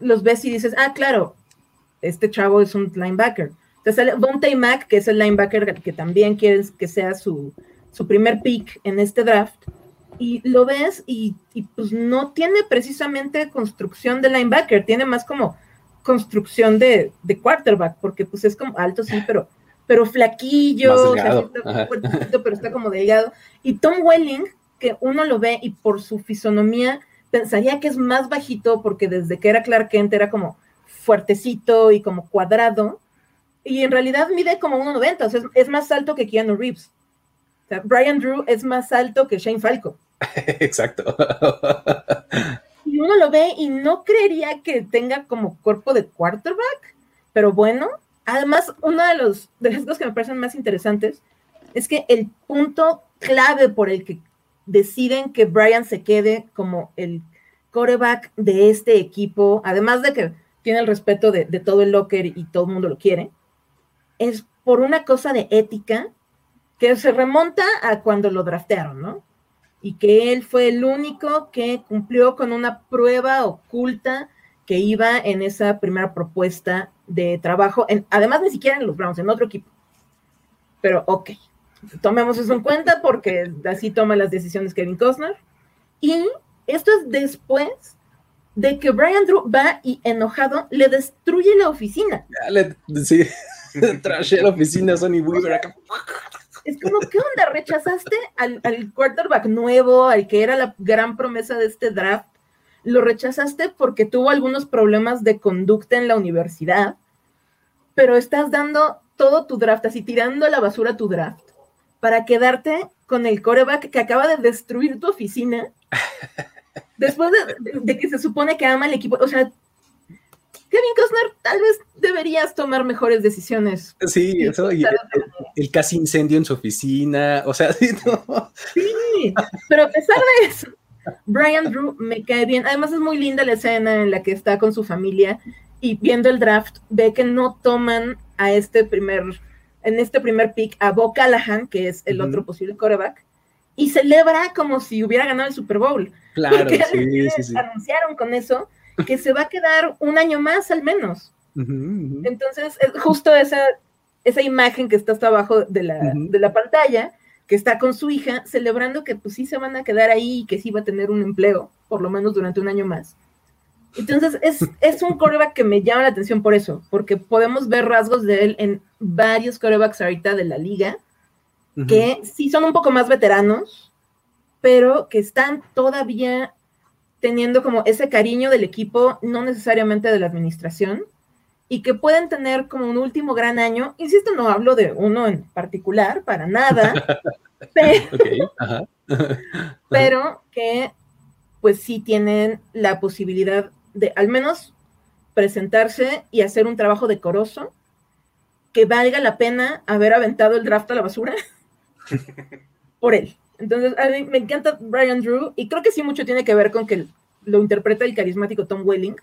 los ves y dices, ah, claro, este chavo es un linebacker. Entonces sale Bonte Mac, que es el linebacker que también quieres que sea su, su primer pick en este draft y lo ves y, pues no tiene precisamente construcción de linebacker, tiene más como construcción de, quarterback, porque pues es como alto, sí, pero, pero flaquillo, pero está como delgado. Y Tom Welling, que uno lo ve y por su fisonomía pensaría que es más bajito porque desde que era Clark Kent era como fuertecito y como cuadrado, y en realidad mide como 1,90, o sea, es, más alto que Keanu Reeves. O sea, Brian Drew es más alto que Shane Falco. Exacto. y uno lo ve y no creería que tenga como cuerpo de quarterback, pero bueno, además, una de, los, que me parecen más interesantes es que el punto clave por el que deciden que Brian se quede como el coreback de este equipo, además de que tiene el respeto de, de todo el locker y todo el mundo lo quiere, es por una cosa de ética que se remonta a cuando lo draftearon, ¿no? Y que él fue el único que cumplió con una prueba oculta que iba en esa primera propuesta de trabajo, en, además ni siquiera en los Browns, en otro equipo. Pero ok, tomemos eso en cuenta porque así toma las decisiones Kevin Costner. Y esto es después de que Brian Drew va y enojado le destruye la oficina. sí, trashé la oficina Sonny Weaver Es como, ¿qué onda? ¿Rechazaste al, al quarterback nuevo, al que era la gran promesa de este draft? Lo rechazaste porque tuvo algunos problemas de conducta en la universidad, pero estás dando todo tu draft, así tirando a la basura tu draft, para quedarte con el coreback que acaba de destruir tu oficina después de, que se supone que ama el equipo, o sea, Kevin Costner, tal vez deberías tomar mejores decisiones. Sí, eso, y el, casi incendio en su oficina, o sea, sí, sí, pero a pesar de eso, Brian Drew me cae bien. Además es muy linda la escena en la que está con su familia y viendo el draft ve que no toman a este primer, en este primer pick a Bo Callahan, que es el otro posible coreback, y celebra como si hubiera ganado el Super Bowl. Claro, sí, sí, sí. anunciaron con eso que se va a quedar un año más al menos. Entonces, es justo esa, esa imagen que está hasta abajo de la, de la pantalla, que está con su hija, celebrando que pues sí se van a quedar ahí y que sí va a tener un empleo, por lo menos durante un año más. Entonces, es, es un coreback que me llama la atención por eso, porque podemos ver rasgos de él en varios corebacks ahorita de la liga, que sí son un poco más veteranos, pero que están todavía teniendo como ese cariño del equipo, no necesariamente de la administración, y que pueden tener como un último gran año. Insisto, no hablo de uno en particular, para nada, pero, que pues sí tienen la posibilidad de al menos presentarse y hacer un trabajo decoroso que valga la pena haber aventado el draft a la basura por él. Entonces, a mí me encanta Brian Drew y creo que sí mucho tiene que ver con que lo interpreta el carismático Tom Welling,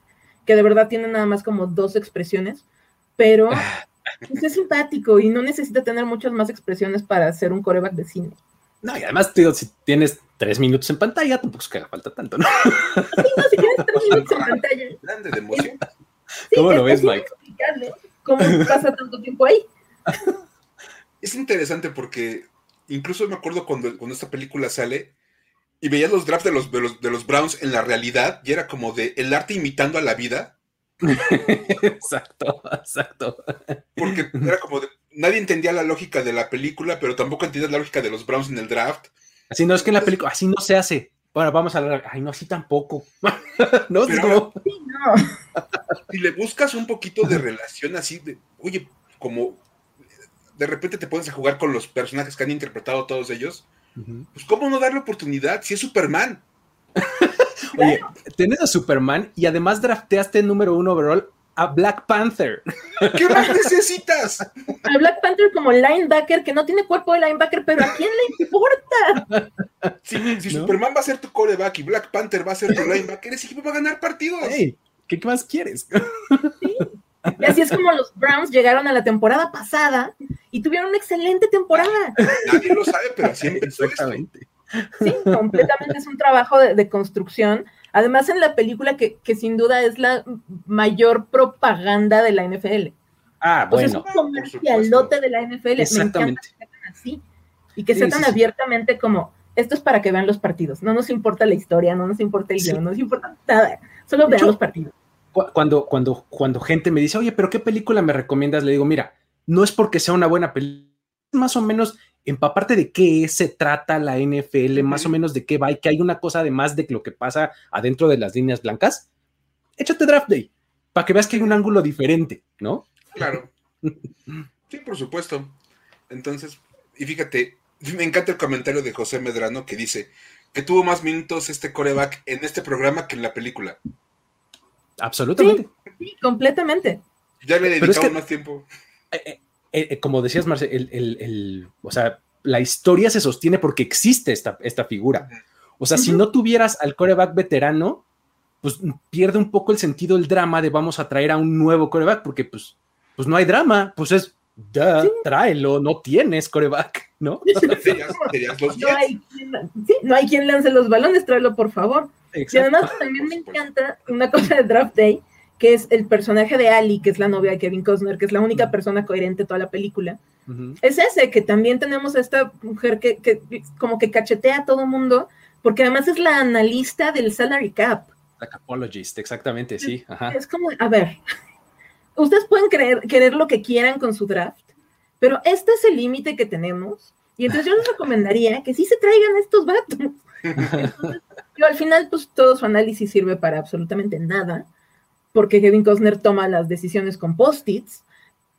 que de verdad tiene nada más como dos expresiones, pero pues, es simpático y no necesita tener muchas más expresiones para ser un coreback de cine. No, y además, digo, si tienes tres minutos en pantalla, tampoco es que haga falta tanto, ¿no? Sí, no, si tienes tres minutos en pantalla. Grande de emoción. ¿Cómo lo ves, Mike? ¿Cómo pasa tanto tiempo ahí? Es interesante porque incluso me acuerdo cuando, cuando esta película sale y veías los drafts de los, de los, de los Browns en la realidad y era como de el arte imitando a la vida. exacto, exacto. Porque era como de, nadie entendía la lógica de la película, pero tampoco entendías la lógica de los Browns en el draft. Así no es que en la película, así no se hace. Bueno, vamos a hablar. Ay, no, así tampoco. no, pero, no. Si le buscas un poquito de relación así, de, oye, como de repente te pones a jugar con los personajes que han interpretado todos ellos, pues ¿cómo no darle oportunidad si es Superman? Oye, tenés a Superman y además drafteaste número uno overall a Black Panther. ¿Qué más necesitas? A Black Panther como linebacker, que no tiene cuerpo de linebacker, pero ¿a quién le importa? Si, Superman va a ser tu coreback y Black Panther va a ser tu linebacker, ese equipo va a ganar partidos. ¿qué más quieres? Sí. Y así es como los Browns llegaron a la temporada pasada y tuvieron una excelente temporada. Nadie lo sabe, pero siempre Exactamente. Sí, completamente es un trabajo de, construcción. Además, en la película que, sin duda es la mayor propaganda de la NFL. Ah, bueno. es un comercialote de la NFL. Exactamente. Me encanta que sean así y que sean tan abiertamente como esto es para que vean los partidos. No nos importa la historia, no nos importa el guion, no nos importa nada. Solo vean los partidos cuando, cuando, cuando gente me dice, oye, pero ¿qué película me recomiendas? Le digo, mira, no es porque sea una buena película, más o menos empaparte de qué se trata la NFL, más o menos de qué va y que hay una cosa además de lo que pasa adentro de las líneas blancas, échate Draft Day para que veas que hay un ángulo diferente, ¿no? Claro. Sí, por supuesto. Entonces, y fíjate, me encanta el comentario de José Medrano que dice que tuvo más minutos este coreback en este programa que en la película. Absolutamente. Sí, completamente. Ya le dedicamos más tiempo. Eh, eh, eh, como decías, Marce, el, o sea, la historia se sostiene porque existe esta, esta figura. O sea, si no tuvieras al coreback veterano, pues pierde un poco el sentido el drama de vamos a traer a un nuevo coreback, porque pues, pues no hay drama, pues es, ya, tráelo, no tienes coreback, ¿no? no, hay quien, no hay quien lance los balones, tráelo por favor. Y además también me encanta una cosa de Draft Day, que es el personaje de Ali, que es la novia de Kevin Costner, que es la única persona coherente de toda la película. Es ese, que también tenemos a esta mujer que, que como que cachetea a todo mundo, porque además es la analista del salary cap. La capologist, exactamente, sí. Es como, a ver, ustedes pueden creer, querer lo que quieran con su draft, pero este es el límite que tenemos. Y entonces yo les recomendaría que sí se traigan estos vatos. Yo al final, pues todo su análisis sirve para absolutamente nada porque Kevin Costner toma las decisiones con post-its,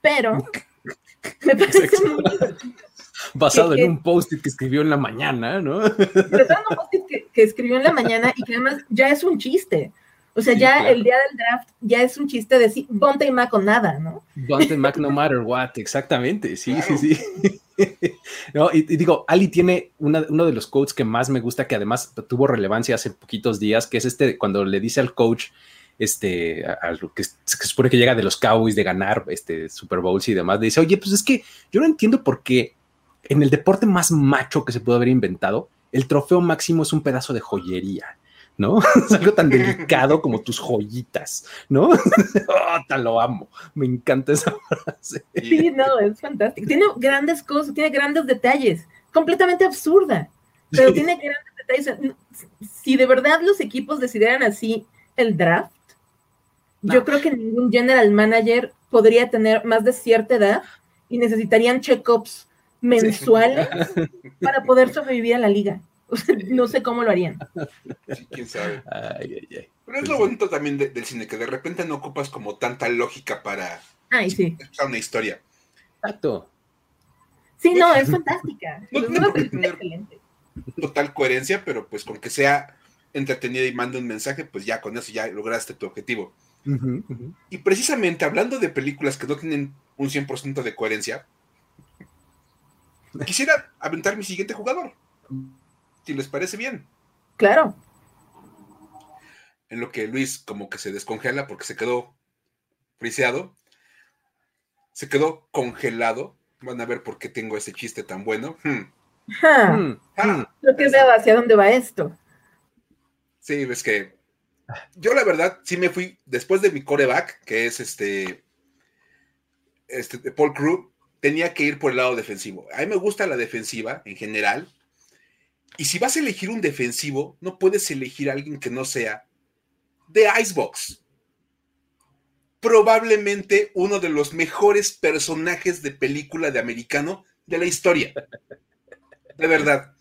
pero me parece muy Basado en un post-it que escribió en la mañana, ¿no? Basado en un post-it que, escribió en la mañana y que además ya es un chiste. O sea, ya el día del draft ya es un chiste de decir Bonte y Mac o nada, ¿no? Bonte y Mac no matter what, exactamente, sí, sí, sí. no, y, digo, Ali tiene uno de los quotes que más me gusta, que además tuvo relevancia hace poquitos días, que es este, cuando le dice al coach, este, que, se supone que llega de los Cowboys de ganar este, Super Bowls y demás, dice, oye, pues es que yo no entiendo por qué en el deporte más macho que se pudo haber inventado, el trofeo máximo es un pedazo de joyería. ¿No? Es algo tan delicado como tus joyitas, ¿no? oh, tan lo amo. Me encanta esa frase. Sí, no, es fantástico. Tiene grandes cosas, tiene grandes detalles, completamente absurda, pero tiene grandes detalles. Si de verdad los equipos decidieran así el draft, yo creo que ningún general manager podría tener más de cierta edad y necesitarían check-ups mensuales para poder sobrevivir a la liga. no sé cómo lo harían. quién sabe. Pero es lo bonito también del cine, que de repente no ocupas como tanta lógica para Ay, sí. una historia. Exacto. Sí, no, es fantástica. No, no tener total coherencia, pero pues con que sea entretenida y mande un mensaje, pues ya con eso ya lograste tu objetivo. Y precisamente hablando de películas que no tienen un 100% de coherencia, quisiera aventar mi siguiente jugador. Si les parece bien. Claro. En lo que Luis como que se descongela porque se quedó friseado. Se quedó congelado. Van a ver por qué tengo ese chiste tan bueno. Hmm. Hmm. Ah, lo que veo hacia dónde va esto. Sí, es que yo la verdad sí me fui después de mi coreback, que es este, este Paul Crew, tenía que ir por el lado defensivo. A mí me gusta la defensiva en general. Y si vas a elegir un defensivo, no puedes elegir a alguien que no sea de Icebox. Probablemente uno de los mejores personajes de película de americano de la historia. De verdad.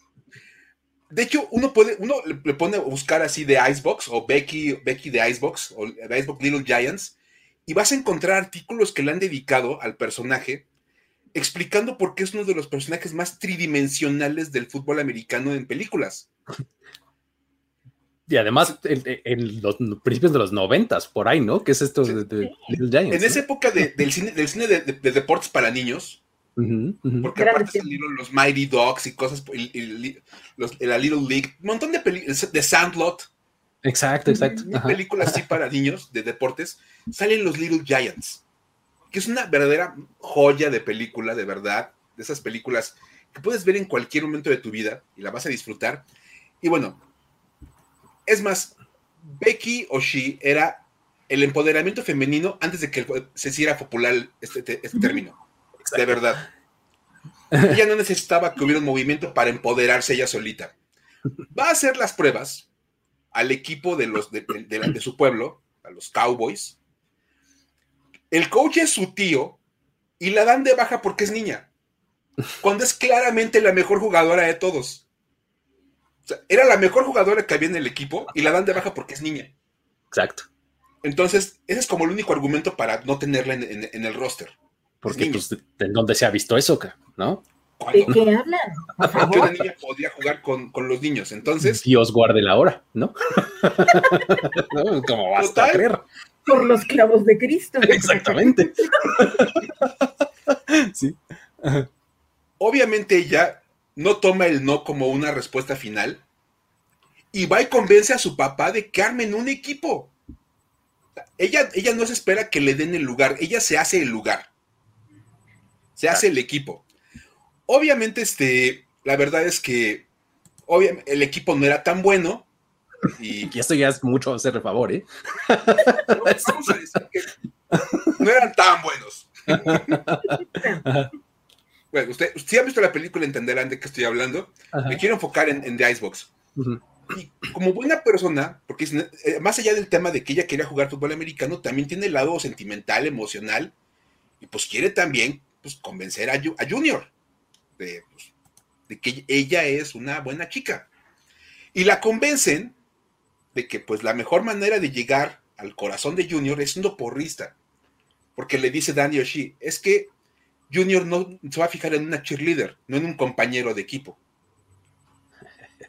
De hecho, uno puede, uno le pone a buscar así de Icebox o Becky, Becky de Icebox o de Icebox Little Giants y vas a encontrar artículos que le han dedicado al personaje explicando por qué es uno de los personajes más tridimensionales del fútbol americano en películas. Y además en, los principios de los noventas, por ahí, ¿no? ¿Qué es esto de, Little Giants? En esa época del cine, del cine de, deportes para niños, porque aparte salieron los Mighty Dogs y cosas, la Little League, un montón de películas, de Sandlot. Exacto, exacto. Películas así para niños de deportes, salen los Little Giants que es una verdadera joya de película, de verdad, de esas películas que puedes ver en cualquier momento de tu vida y la vas a disfrutar. Y bueno, es más, Becky o She era el empoderamiento femenino antes de que se hiciera popular este, este término. De verdad. Ella no necesitaba que hubiera un movimiento para empoderarse ella solita. Va a hacer las pruebas al equipo de, los, de su pueblo, a los Cowboys, el coach es su tío y la dan de baja porque es niña. cuando es claramente la mejor jugadora de todos. O sea, era la mejor jugadora que había en el equipo y la dan de baja porque es niña. Exacto. Entonces, ese es como el único argumento para no tenerla en, en- en el roster. Porque, pues, ¿en dónde se ha visto eso, no? ¿De qué hablan? Por una niña podía jugar con, con los niños. Entonces, Dios guarde la hora, ¿no? ¿Cómo vas a creer? Por los clavos de Cristo. Exactamente. sí. obviamente ella no toma el no como una respuesta final y va y convence a su papá de que armen un equipo. Ella, ella no se espera que le den el lugar, ella se hace el lugar. Se hace el equipo. Obviamente, este, la verdad es que obvia- el equipo no era tan bueno y esto ya es mucho hacerle favor, ¿eh? vamos a decir que no eran tan buenos. Bueno, usted, si han visto la película entenderán de qué estoy hablando. Ajá. Me quiero enfocar en, en The Icebox. Ujú. Y como buena persona, porque dicen, eh, más allá del tema de que ella quería jugar fútbol americano, también tiene el lado sentimental, emocional, y pues quiere también pues, convencer a, a Junior de, pues, de que ella es una buena chica. Y la convencen de que pues la mejor manera de llegar al corazón de Junior es siendo porrista. Porque le dice Danny Oshie, es que Junior no se va a fijar en una cheerleader, no en un compañero de equipo.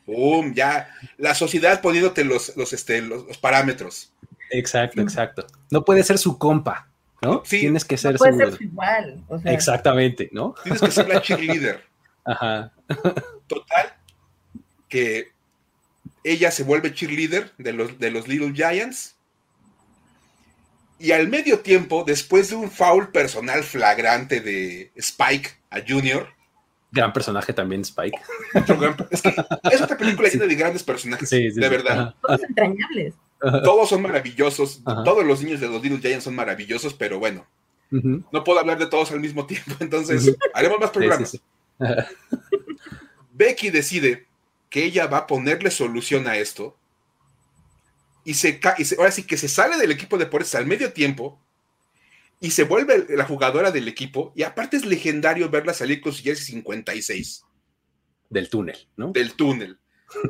¡Pum! Ya, la sociedad poniéndote los, los, este, los, los parámetros. Exacto, exacto. No puede ser su compa, ¿no? Sí. Tienes que ser No puede su. ser su igual. O sea, Exactamente, ¿no? Tienes que ser la cheerleader. Ajá. Total, que ella se vuelve cheerleader de los, de los Little Giants. Y al medio tiempo, después de un foul personal flagrante de Spike a Junior, Gran personaje también, Spike. otro gran- es, que es otra película llena de grandes personajes, Sí, sí, de sí. verdad. Todos entrañables. Todos son maravillosos, Ajá. todos los niños de los Little Giants son maravillosos, pero bueno, no puedo hablar de todos al mismo tiempo, entonces haremos más programas. sí, sí. Ajá. Becky decide que ella va a ponerle solución a esto y se, y se- ahora sí que se sale del equipo de deportes al medio tiempo y se vuelve la jugadora del equipo y aparte es legendario verla salir con su jersey 56 Del túnel, ¿no? del túnel.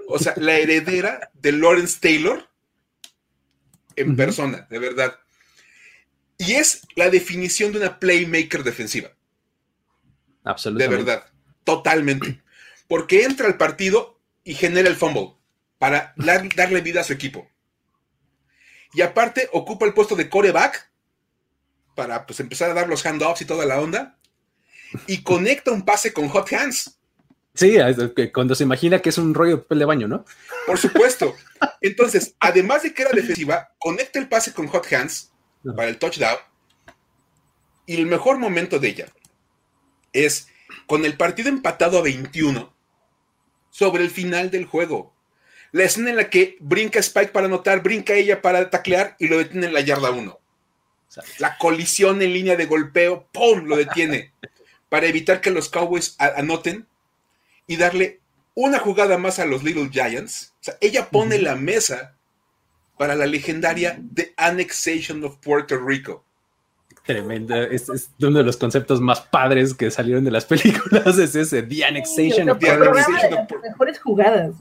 O sea, la heredera de Lawrence Taylor en persona, de verdad. Y es la definición de una playmaker defensiva. De Absolutamente. verdad, totalmente. Porque entra al partido y genera el fumble para dar- darle vida a su equipo. Y aparte ocupa el puesto de coreback para pues empezar a dar los handoffs y toda la onda. Y conecta un pase con hot hands, Sí, cuando se imagina que es un rollo de papel de baño, ¿no? por supuesto. Entonces, además de que era defensiva, conecta el pase con hot hands para el touchdown. Y el mejor momento de ella es con el partido empatado a 21 sobre el final del juego. La escena en la que brinca Spike para anotar, brinca ella para taclear y lo detiene en la yarda 1. Exacto. La colisión en línea de golpeo, ¡pum! lo detiene para evitar que los Cowboys anoten y darle una jugada más a los Little Giants. O sea, ella pone la mesa para la legendaria The Annexation of Puerto Rico. Tremenda. Es, es uno de los conceptos más padres que salieron de las películas. Es ese, The Annexation of The de of las Puerto- mejores jugadas.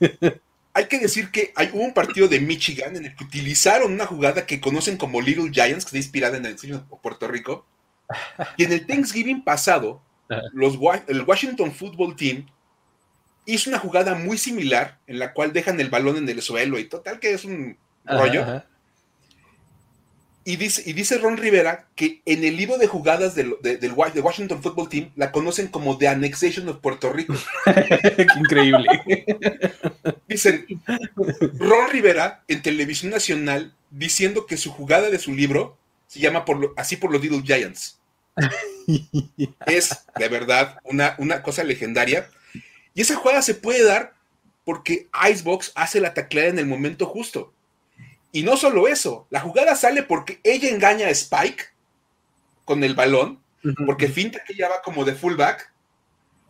Hay que decir que hay, hubo un partido de Michigan en el que utilizaron una jugada que conocen como Little Giants, que está inspirada en el Annexation of Puerto Rico. Y en el Thanksgiving pasado, los, el Washington Football Team hizo una jugada muy similar en la cual dejan el balón en el suelo y total que es un Ajá, rollo. ajá. Y dice, y dice Ron Rivera que en el libro de jugadas del, de, del Wa- de Washington Football Team la conocen como The Annexation of Puerto Rico. Qué increíble. Dicen Ron Rivera en televisión nacional diciendo que su jugada de su libro se llama por lo- así por los Little Giants. Es de verdad una, una cosa legendaria. Y esa jugada se puede dar porque Icebox hace la tacleada en el momento justo. Y no solo eso, la jugada sale porque ella engaña a Spike con el balón, porque finta que ella va como de fullback.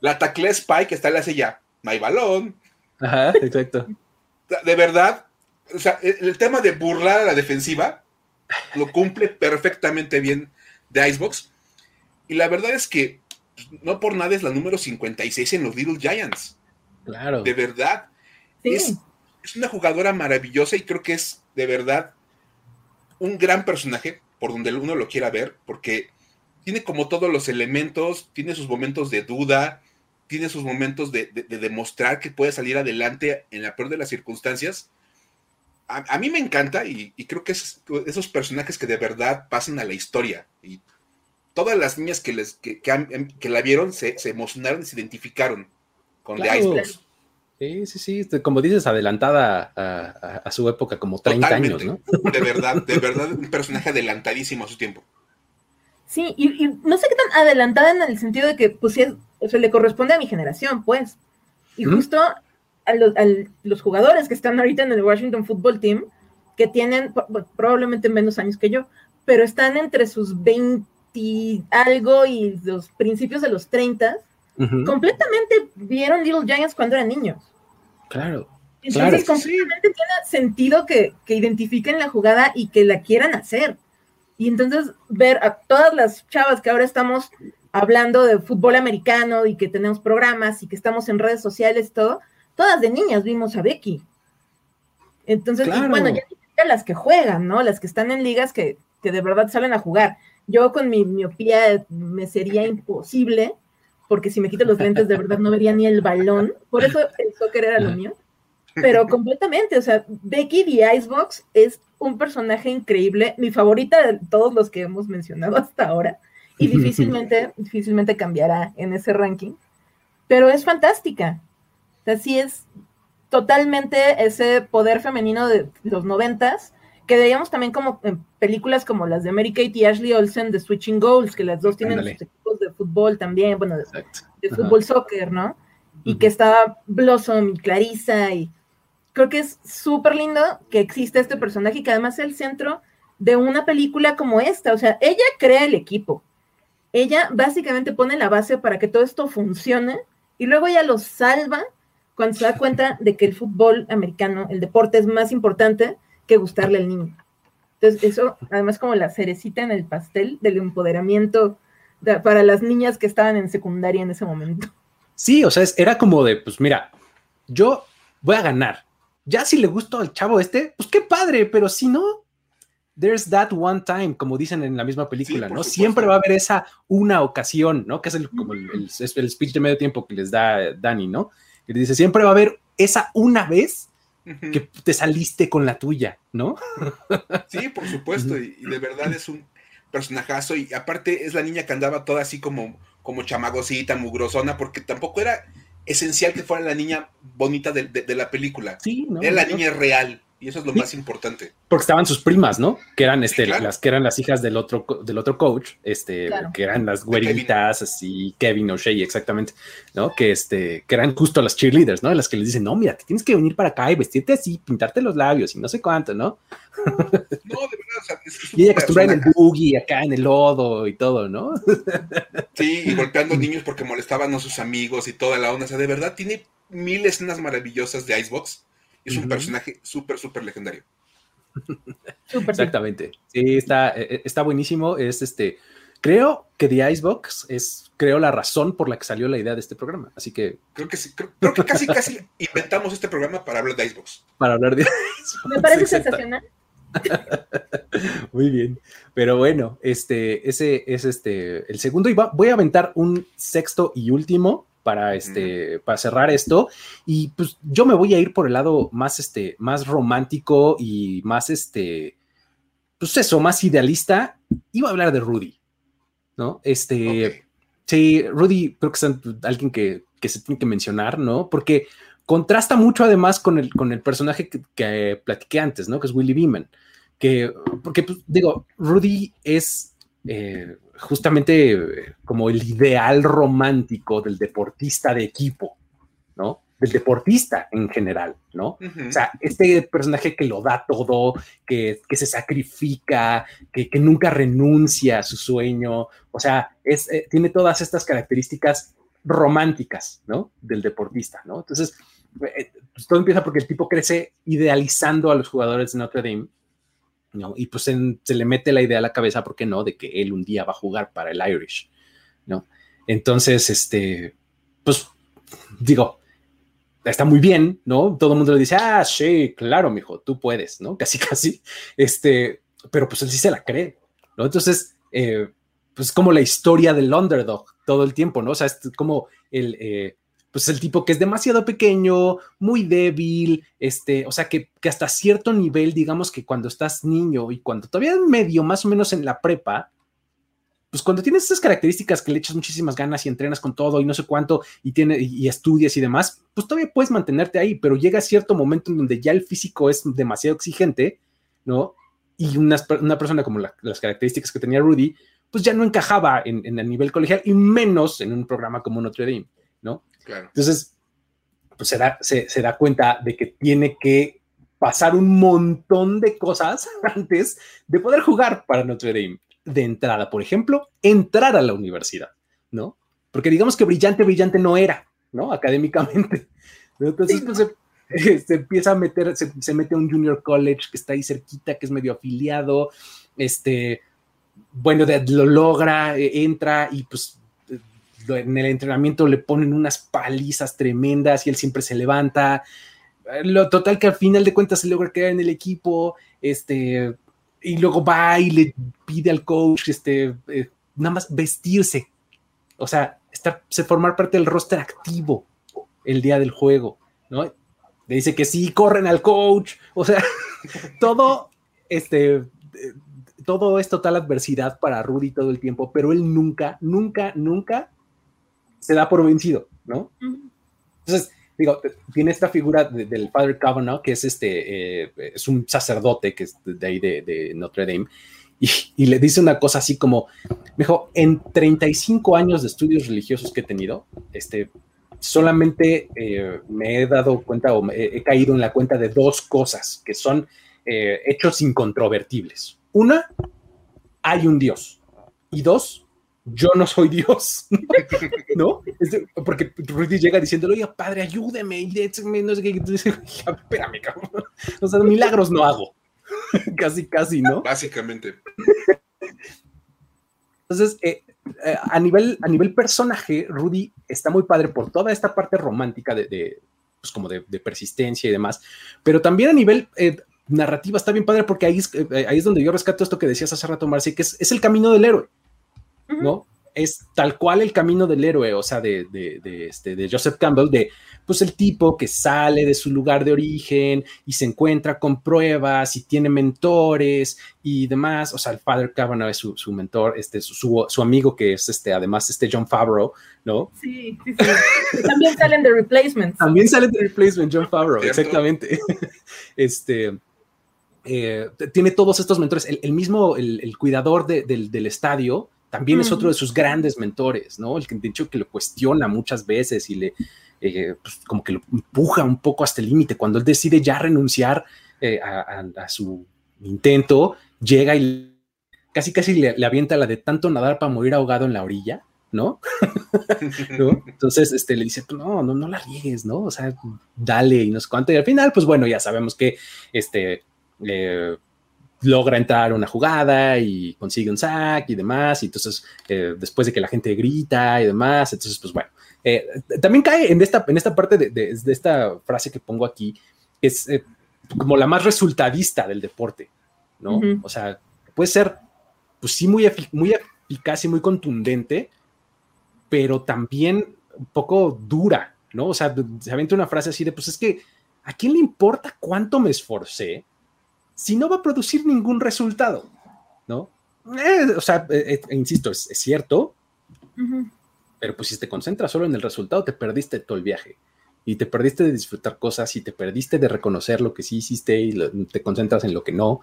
La taclea Spike, está le hace ya, no hay balón. Ajá, exacto. De verdad, o sea, el, el tema de burlar a la defensiva lo cumple perfectamente bien de Icebox. Y la verdad es que no por nada es la número 56 en los Little Giants. Claro. De verdad. Es, es una jugadora maravillosa y creo que es de verdad un gran personaje, por donde uno lo quiera ver, porque tiene como todos los elementos, tiene sus momentos de duda, tiene sus momentos de, demostrar que puede salir adelante en la peor de las circunstancias. A, mí me encanta y, creo que es esos personajes que de verdad pasan a la historia. Y todas las niñas que, les, que, la vieron se, emocionaron y se identificaron con The Icebox. Sí, sí, sí, este, como dices, adelantada a, su época, como 30 años, ¿no? De verdad, de verdad, un personaje adelantadísimo a su tiempo. Sí, y, no sé qué tan adelantada en el sentido de que, pues, se le corresponde a mi generación, pues. Y justo a los, jugadores que están ahorita en el Washington Football Team, que tienen probablemente menos años que yo, pero están entre sus 20 algo y los principios de los 30, completamente vieron Little Giants cuando eran niños. Claro. Entonces, completamente tiene sentido que, que identifiquen la jugada y que la quieran hacer. Y entonces ver a todas las chavas que ahora estamos hablando de fútbol americano y que tenemos programas y que estamos en redes sociales, todo, todas de niñas vimos a Becky. Entonces, bueno, ya las que juegan, ¿no? Las que están en ligas que, que, de verdad salen a jugar. Yo con mi miopía me sería imposible, porque si me quito los lentes de verdad no vería ni el balón. Por eso el soccer era lo mío. Pero completamente, o sea, Becky the Icebox es un personaje increíble, mi favorita de todos los que hemos mencionado hasta ahora, y difícilmente, difícilmente cambiará en ese ranking, pero es fantástica. Así es totalmente ese poder femenino de los noventas, que veíamos también como en películas como las de Mary Kate y Ashley Olsen de Switching Goals, que las dos tienen sus equipos de fútbol también, bueno, de, fútbol soccer, ¿no? Y que estaba Blossom y Clarissa y creo que es súper lindo que exista este personaje y que además es el centro de una película como esta. O sea, ella crea el equipo. Ella básicamente pone la base para que todo esto funcione y luego ella lo salva cuando se da cuenta de que el fútbol americano, el deporte es más importante que gustarle al niño. Entonces, eso además como la cerecita en el pastel del empoderamiento para las niñas que estaban en secundaria en ese momento. Sí, o sea, era como de, pues mira, yo voy a ganar, ya si le gustó al chavo este, pues qué padre, pero si no, there's that one time, como dicen en la misma película, ¿no? Siempre va a haber esa una ocasión, ¿no? Que es el, como el, speech de medio tiempo que les da Dani, ¿no? Que dice, siempre va a haber esa una vez que te saliste con la tuya, ¿no? Sí, por supuesto, y, de verdad es un personajazo, y aparte es la niña que andaba toda así como, como chamagosita, mugrosona, porque tampoco era esencial que fuera la niña bonita de, la película. Sí, no, Era la niña real. Y eso es lo más importante. Porque estaban sus primas, ¿no? Que eran este, las que eran las hijas del otro, del otro coach, este, que eran las güeritas, así, Kevin O'Shea, exactamente, ¿no? Que este, que eran justo las cheerleaders, ¿no? Las que les dicen, no, mira, te tienes que venir para acá y vestirte así, pintarte los labios y no sé cuánto, ¿no? No, de verdad, Y ella acostumbrada en el boogie, acá en el lodo y todo, ¿no? Sí, y golpeando niños porque molestaban a sus amigos y toda la onda. O sea, de verdad tiene mil escenas maravillosas de Icebox es un personaje súper, súper legendario. Exactamente. Sí, está, e, e, está buenísimo. Es este. Creo que The Icebox es, creo, la razón por la que salió la idea de este programa. Así que. Creo que sí. Creo, que casi, casi inventamos este programa para hablar de Icebox. Para hablar de Icebox. Me parece sensacional. Muy bien. Pero bueno, este, ese es este el segundo. Y voy a aventar un sexto y último para, este, para cerrar esto. Y pues yo me voy a ir por el lado más, este, más romántico y más, este, pues eso, más idealista. Iba a hablar de Rudy, ¿no? Este, sí, Rudy creo que es alguien que, se tiene que mencionar, ¿no? Porque contrasta mucho además con el, con el personaje que, platiqué antes, ¿no? Que es Willy Beeman. Que, porque, pues, digo, Rudy es... Eh, justamente como el ideal romántico del deportista de equipo, ¿no? Del deportista en general, ¿no? O sea, este personaje que lo da todo, que, se sacrifica, que, nunca renuncia a su sueño, o sea, es, eh, tiene todas estas características románticas, ¿no? Del deportista, ¿no? Entonces, eh, pues todo empieza porque el tipo crece idealizando a los jugadores de Notre Dame ¿no? Y pues se le mete la idea a la cabeza, ¿por qué no?, de que él un día va a jugar para el Irish, ¿no? Entonces, este, pues, digo, está muy bien, ¿no? Todo el mundo le dice, ah, sí, claro, mijo, tú puedes, ¿no? Casi, casi, este, pero pues él sí se la cree, ¿no? Entonces, eh, pues como la historia del underdog todo el tiempo, ¿no? O sea, es como el, eh, pues el tipo que es demasiado pequeño, muy débil, este, o sea, que, que, hasta cierto nivel, digamos que cuando estás niño y cuando todavía medio, más o menos en la prepa, pues cuando tienes esas características que le echas muchísimas ganas y entrenas con todo y no sé cuánto y, tiene, y, estudias y demás, pues todavía puedes mantenerte ahí, pero llega cierto momento en donde ya el físico es demasiado exigente, ¿no? Y una, una persona como las características que tenía Rudy, pues ya no encajaba en, en, el nivel colegial y menos en un programa como Notre Dame, ¿no? Claro. Entonces, pues se da, se, se da cuenta de que tiene que pasar un montón de cosas antes de poder jugar para Notre Dame de entrada, por ejemplo, entrar a la universidad, ¿no? Porque digamos que brillante, brillante no era, ¿no? Académicamente. Entonces, pues, se, se, empieza a meter, se, se, mete a un junior college que está ahí cerquita, que es medio afiliado, este, bueno, de, lo logra, eh, entra y pues en el entrenamiento le ponen unas palizas tremendas y él siempre se levanta. Lo total que al final de cuentas se logra quedar en el equipo, este, y luego va y le pide al coach este, eh, nada más vestirse, o sea, estar, formar parte del roster activo el día del juego, ¿no? Le dice que sí, corren al coach, o sea, todo, este, eh, todo es total adversidad para Rudy todo el tiempo, pero él nunca, nunca, nunca se da por vencido, ¿no? Entonces, digo, tiene esta figura de, del Father Kavanaugh, que es este, eh, es un sacerdote que es de ahí de, de Notre Dame, y, y, le dice una cosa así como, me dijo, en 35 años de estudios religiosos que he tenido, este, solamente eh, me he dado cuenta o me, he caído en la cuenta de dos cosas que son eh, hechos incontrovertibles. Una, hay un Dios. Y dos, yo no soy Dios, ¿no? Porque Rudy llega diciéndole, oye, padre, ayúdeme, y no sé qué, espérame, cabrón. O sea, milagros no hago. casi, casi, ¿no? Básicamente. Entonces, eh, eh, a, nivel, a nivel personaje, Rudy está muy padre por toda esta parte romántica de, de pues como de, de, persistencia y demás, pero también a nivel eh, narrativa está bien padre porque ahí es, ahí es donde yo rescato esto que decías hace rato, Marci, que es, es el camino del héroe. ¿No? Es tal cual el camino del héroe, o sea, de, de, de, este, de Joseph Campbell, de pues el tipo que sale de su lugar de origen y se encuentra con pruebas y tiene mentores y demás. O sea, el Father Kavanaugh es su, su mentor, este, su, su, su, amigo que es este, además este John Favreau, ¿no? Sí, sí, sí. También salen de Replacements. También salen de Replacement, John Favreau, ¿Cierto? exactamente. este. Eh, tiene todos estos mentores. El, el mismo, el, el cuidador de, del, del estadio, también uh -huh. es otro de sus grandes mentores, ¿no? El que de hecho que lo cuestiona muchas veces y le eh, pues, como que lo empuja un poco hasta el límite. Cuando él decide ya renunciar eh, a, a, a, su intento, llega y casi casi le, le, avienta la de tanto nadar para morir ahogado en la orilla, ¿no? ¿no? Entonces este, le dice, no, no, no la riegues, ¿no? O sea, dale y no sé cuánto. Y al final, pues bueno, ya sabemos que este... Eh, logra entrar una jugada y consigue un sack y demás, y entonces eh, después de que la gente grita y demás, entonces pues bueno, eh, también cae en esta, en esta parte de, de, de esta frase que pongo aquí, que es eh, como la más resultadista del deporte, ¿no? Uh -huh. O sea, puede ser, pues sí, muy, efic muy eficaz y muy contundente, pero también un poco dura, ¿no? O sea, se avienta una frase así de, pues es que, ¿a quién le importa cuánto me esforcé? Si no va a producir ningún resultado, ¿no? Eh, o sea, eh, eh, insisto, es, es cierto, uh -huh. pero pues si te concentras solo en el resultado, te perdiste todo el viaje y te perdiste de disfrutar cosas y te perdiste de reconocer lo que sí hiciste y lo, te concentras en lo que no.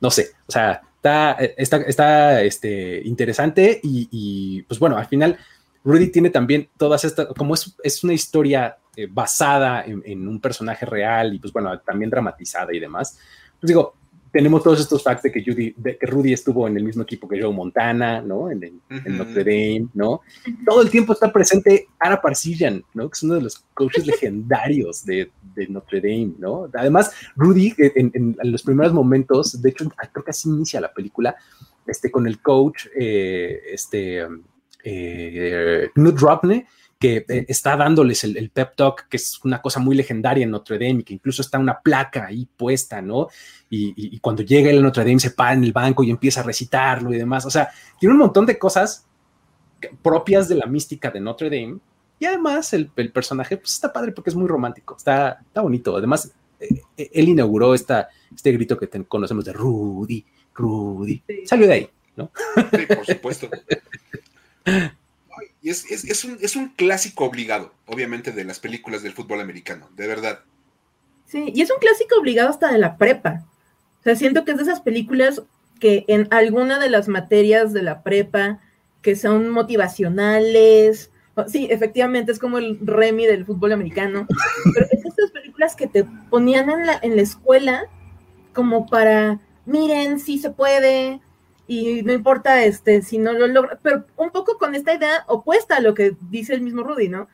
No sé, o sea, está, está, está este, interesante y, y, pues bueno, al final Rudy tiene también todas estas, como es, es una historia basada en, en, un personaje real y pues bueno, también dramatizada y demás pues digo, tenemos todos estos facts de que, Judy, de que Rudy estuvo en el mismo equipo que Joe Montana, ¿no? En, en, uh -huh. en Notre Dame, ¿no? Todo el tiempo está presente Ara Parsillan, ¿no? Que es uno de los coaches legendarios de, de, Notre Dame, ¿no? Además, Rudy, en, en, los primeros momentos, de hecho, creo que así inicia la película, este, con el coach, eh, este, eh, Knut Robne, que eh, está dándoles el, pep talk, que es una cosa muy legendaria en Notre Dame, y que incluso está una placa ahí puesta, ¿no? Y, cuando llega el Notre Dame se para en el banco y empieza a recitarlo y demás. O sea, tiene un montón de cosas propias de la mística de Notre Dame. Y además el, personaje pues, está padre porque es muy romántico, está, está bonito. Además, eh, eh, él inauguró esta, este grito que conocemos de Rudy, Rudy. Salió de ahí, ¿no? Sí, por supuesto. Y es, un, es un clásico obligado, obviamente, de las películas del fútbol americano, de verdad. Sí, y es un clásico obligado hasta de la prepa. O sea, siento que es de esas películas que en alguna de las materias de la prepa que son motivacionales, sí, efectivamente es como el Remy del fútbol americano, pero es estas películas que te ponían en la, en la escuela como para, miren, sí se puede, y no importa este si no lo logra, pero un poco con esta idea opuesta a lo que dice el mismo Rudy, ¿no?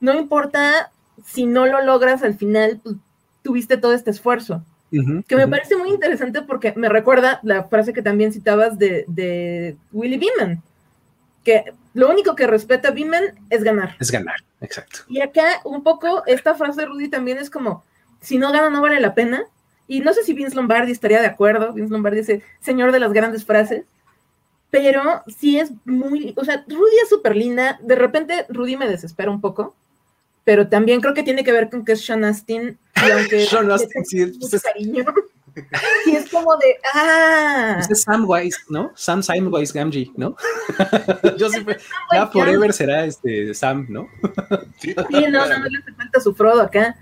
No importa si no lo logras al final, pues tuviste todo este esfuerzo. que me parece muy interesante porque me recuerda la frase que también citabas de, de Willy Beeman, que lo único que respeta Beeman es ganar. Es ganar, exacto. Y acá un poco esta frase de Rudy también es como, si no gana no vale la pena, y no sé si Vince Lombardi estaría de acuerdo, Vince Lombardi es el señor de las grandes frases, pero sí es muy, o sea, Rudy es súper linda, de repente Rudy me desespera un poco, pero también creo que tiene que ver con que es Sean Astin, y aunque Sean Astin, sí, pues cariño, sí es como de, ah. Pues es Sam Wise, ¿no? Sam Samwise Gamgee, ¿no? Yo siempre, ya forever será este Sam, ¿no? sí, no, no, no le hace falta su Frodo acá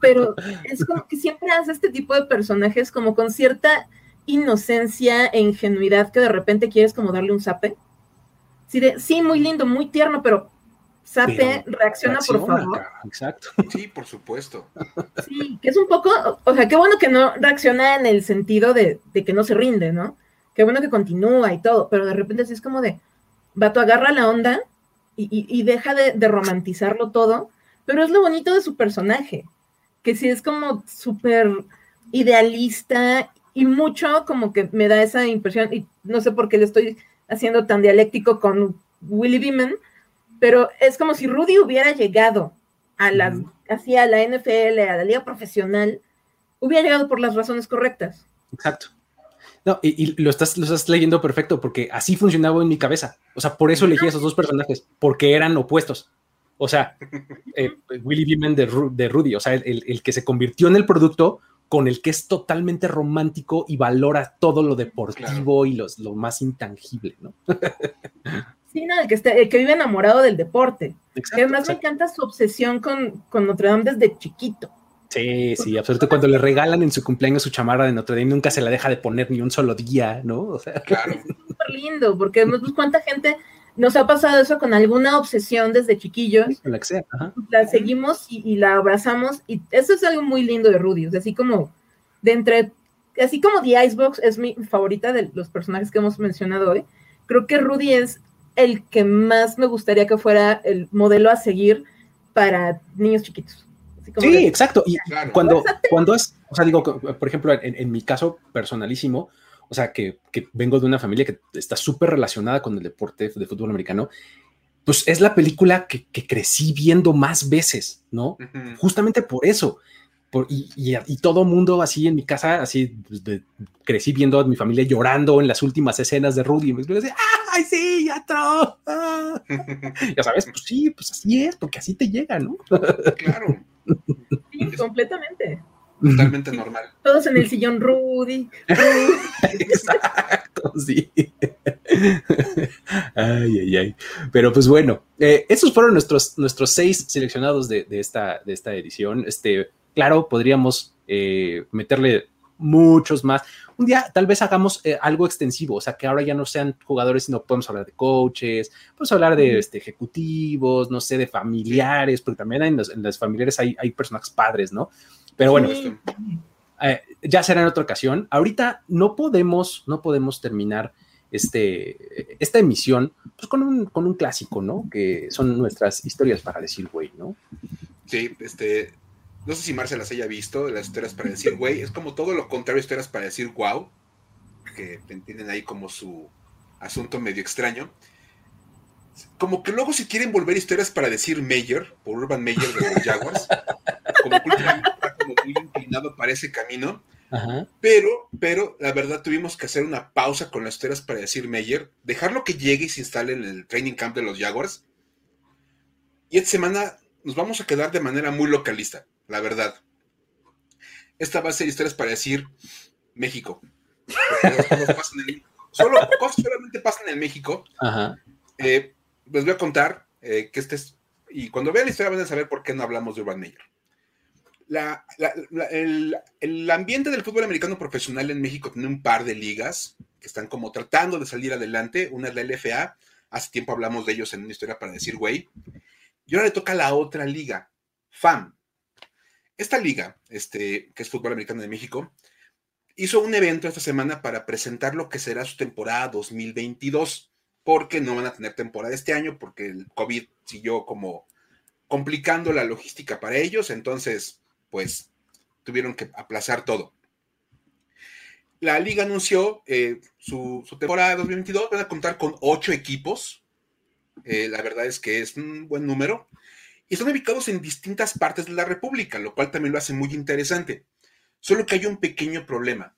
pero es como que siempre hace este tipo de personajes como con cierta inocencia e ingenuidad que de repente quieres como darle un zape. Sí, sí muy lindo, muy tierno, pero Zape reacciona, por favor. Exacto. Sí, por supuesto. Sí, que es un poco, o sea, qué bueno que no reacciona en el sentido de, que no se rinde, ¿no? Qué bueno que continúa y todo, pero de repente así es como de, vato, agarra la onda y, deja de, de, romantizarlo todo, pero es lo bonito de su personaje que sí es como súper idealista y mucho como que me da esa impresión, y no sé por qué le estoy haciendo tan dialéctico con Willy Beeman, pero es como si Rudy hubiera llegado a la, hacia la NFL, a la liga profesional, hubiera llegado por las razones correctas. Exacto. No, y, lo, estás, lo estás leyendo perfecto, porque así funcionaba en mi cabeza. O sea, por eso elegí a esos dos personajes, porque eran opuestos. O sea, eh, Willy Beeman de, Rudy, o sea, el, que se convirtió en el producto con el que es totalmente romántico y valora todo lo deportivo y los, lo más intangible, ¿no? sí, no, el que, el que vive enamorado del deporte. que además me encanta su obsesión con, con Notre Dame desde chiquito. Sí, sí, absolutamente. Cuando le regalan en su cumpleaños su chamarra de Notre Dame, nunca se la deja de poner ni un solo día, ¿no? O sea, claro. Es súper lindo, porque pues, cuánta gente nos ha pasado eso con alguna obsesión desde chiquillos. la, seguimos y, la abrazamos y eso es algo muy lindo de Rudy, así como de entre, así como The Icebox es mi favorita de los personajes que hemos mencionado hoy, creo que Rudy es el que más me gustaría que fuera el modelo a seguir para niños chiquitos. sí, exacto. Y cuando, cuando es, o sea, digo, por ejemplo, en mi caso personalísimo, o sea, que, vengo de una familia que está súper relacionada con el deporte de fútbol americano, pues es la película que, crecí viendo más veces, ¿no? Justamente por eso. y, y, todo mundo así en mi casa, así pues, crecí viendo a mi familia llorando en las últimas escenas de Rudy. Y me decía, ¡ay, sí, ya ah". ya sabes, pues sí, pues así es, porque así te llega, ¿no? claro. Sí, completamente. Totalmente normal. Todos en el sillón Rudy. Exacto, sí. ay, ay, ay. Pero pues bueno, eh, esos fueron nuestros, nuestros seis seleccionados de, esta, de esta edición. Este, claro, podríamos eh, meterle muchos más. Un día tal vez hagamos eh, algo extensivo, o sea, que ahora ya no sean jugadores, sino podemos hablar de coaches, podemos hablar de este, ejecutivos, no sé, de familiares, porque también en, en las familiares hay, hay personajes padres, ¿no? Pero bueno, eh, ya será en otra ocasión. Ahorita no podemos, no podemos terminar este, esta emisión pues con, un, con un clásico, ¿no? Que son nuestras historias para decir güey, ¿no? Sí, este, no sé si Marcela las haya visto, las historias para decir güey, es como todo lo contrario, historias para decir wow, que tienen ahí como su asunto medio extraño. como que luego si quieren volver historias para decir Mayer, por Urban Meyer de los Jaguars, como que como muy inclinado para ese camino. Ajá. Pero, pero la verdad tuvimos que hacer una pausa con las historias para decir Meyer, dejarlo que llegue y se instale en el training camp de los Jaguars. Y esta semana nos vamos a quedar de manera muy localista, la verdad. Esta va a ser historias para decir México. Cosas pasan en. Solo, cosas solamente pasan en México. Ajá. Eh, les voy a contar eh, que este es. Y cuando vean la historia van a saber por qué no hablamos de Urban Meyer. El, ambiente del fútbol americano profesional en México tiene un par de ligas que están como tratando de salir adelante. Una es la LFA. Hace tiempo hablamos de ellos en una historia para decir, güey. Y ahora le toca la otra liga, FAM. Esta liga, este, que es fútbol americano de México, hizo un evento esta semana para presentar lo que será su temporada 2022 porque no van a tener temporada este año, porque el COVID siguió como complicando la logística para ellos, entonces, pues, tuvieron que aplazar todo. La liga anunció eh, su, su temporada 2022, van a contar con ocho equipos, eh, la verdad es que es un buen número, y están ubicados en distintas partes de la República, lo cual también lo hace muy interesante. Solo que hay un pequeño problema.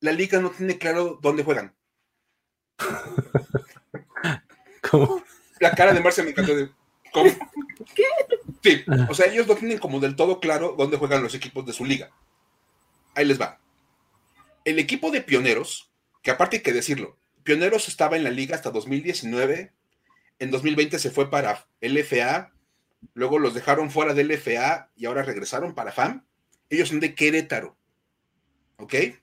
La liga no tiene claro dónde juegan. ¿Cómo? La cara de Marcia me encantó. De, ¿Cómo? Sí, o sea, ellos no tienen como del todo claro dónde juegan los equipos de su liga. Ahí les va. El equipo de Pioneros, que aparte hay que decirlo, Pioneros estaba en la liga hasta 2019, en 2020 se fue para LFA, luego los dejaron fuera de LFA y ahora regresaron para FAM. Ellos son de Querétaro. ¿Ok? Esto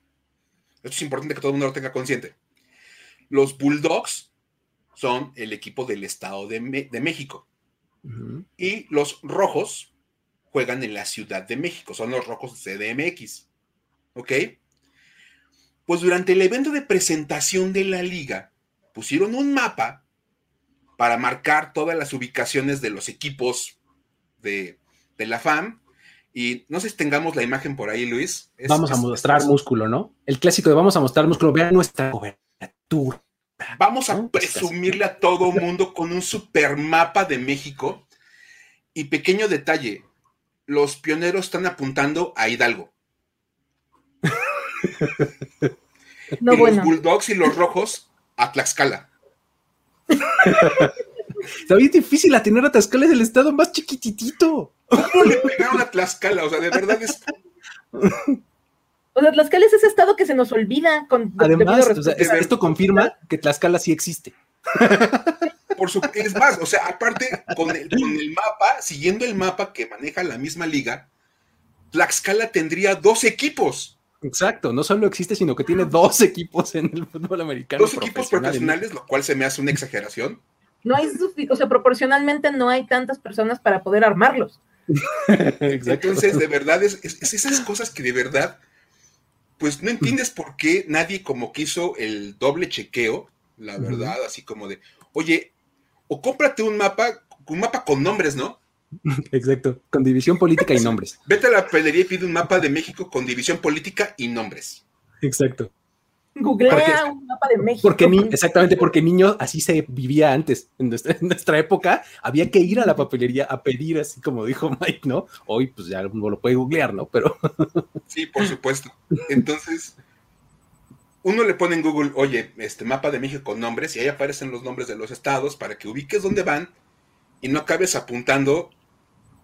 es importante que todo el mundo lo tenga consciente. Los Bulldogs son el equipo del Estado de, Me- de México. Y los rojos juegan en la Ciudad de México, son los rojos CDMX. ¿Ok? Pues durante el evento de presentación de la liga, pusieron un mapa para marcar todas las ubicaciones de los equipos de, de la FAM. Y no sé si tengamos la imagen por ahí, Luis. Es- Vamos a es- mostrar es- músculo, ¿no? El clásico de vamos a mostrar músculo. Vean nuestra cobertura. Vamos a ¿no? presumirle a todo mundo con un super mapa de México. Y pequeño detalle, los pioneros están apuntando a Hidalgo. No, y bueno. los Bulldogs y los rojos a Tlaxcala. Está bien difícil atinar a Tlaxcala, es el estado más chiquititito. ¿Cómo le pegaron a Tlaxcala? O sea, de verdad es. O sea, Tlaxcala es ese estado que se nos olvida con Además, debido o sea, respeto. es- esto confirma que Tlaxcala sí existe. Por su, es más, o sea, aparte, con el, con el mapa, siguiendo el mapa que maneja la misma liga, Tlaxcala tendría dos equipos. Exacto, no solo existe, sino que tiene dos equipos en el fútbol americano. Dos equipos profesionales, lo cual se me hace una exageración. No hay o sea, proporcionalmente no hay tantas personas para poder armarlos. Exacto. Entonces, de verdad, es, es- es esas cosas que de verdad, pues no entiendes por qué nadie como que hizo el doble chequeo, la verdad, así como de, oye, o cómprate un mapa, un mapa con nombres, ¿no? Exacto, con división política y nombres. Vete a la pelería y pide un mapa de México con división política y nombres. Exacto. Googlea Porque- un mapa de México. Porque ni, exactamente, porque niño así se vivía antes. En nuestra, en nuestra época había que ir a la papelería a pedir, así como dijo Mike, ¿no? Hoy pues ya uno lo puede googlear, ¿no? Pero Sí, por supuesto. Entonces, uno le pone en Google, oye, este mapa de México con nombres, y ahí aparecen los nombres de los estados para que ubiques dónde van y no acabes apuntando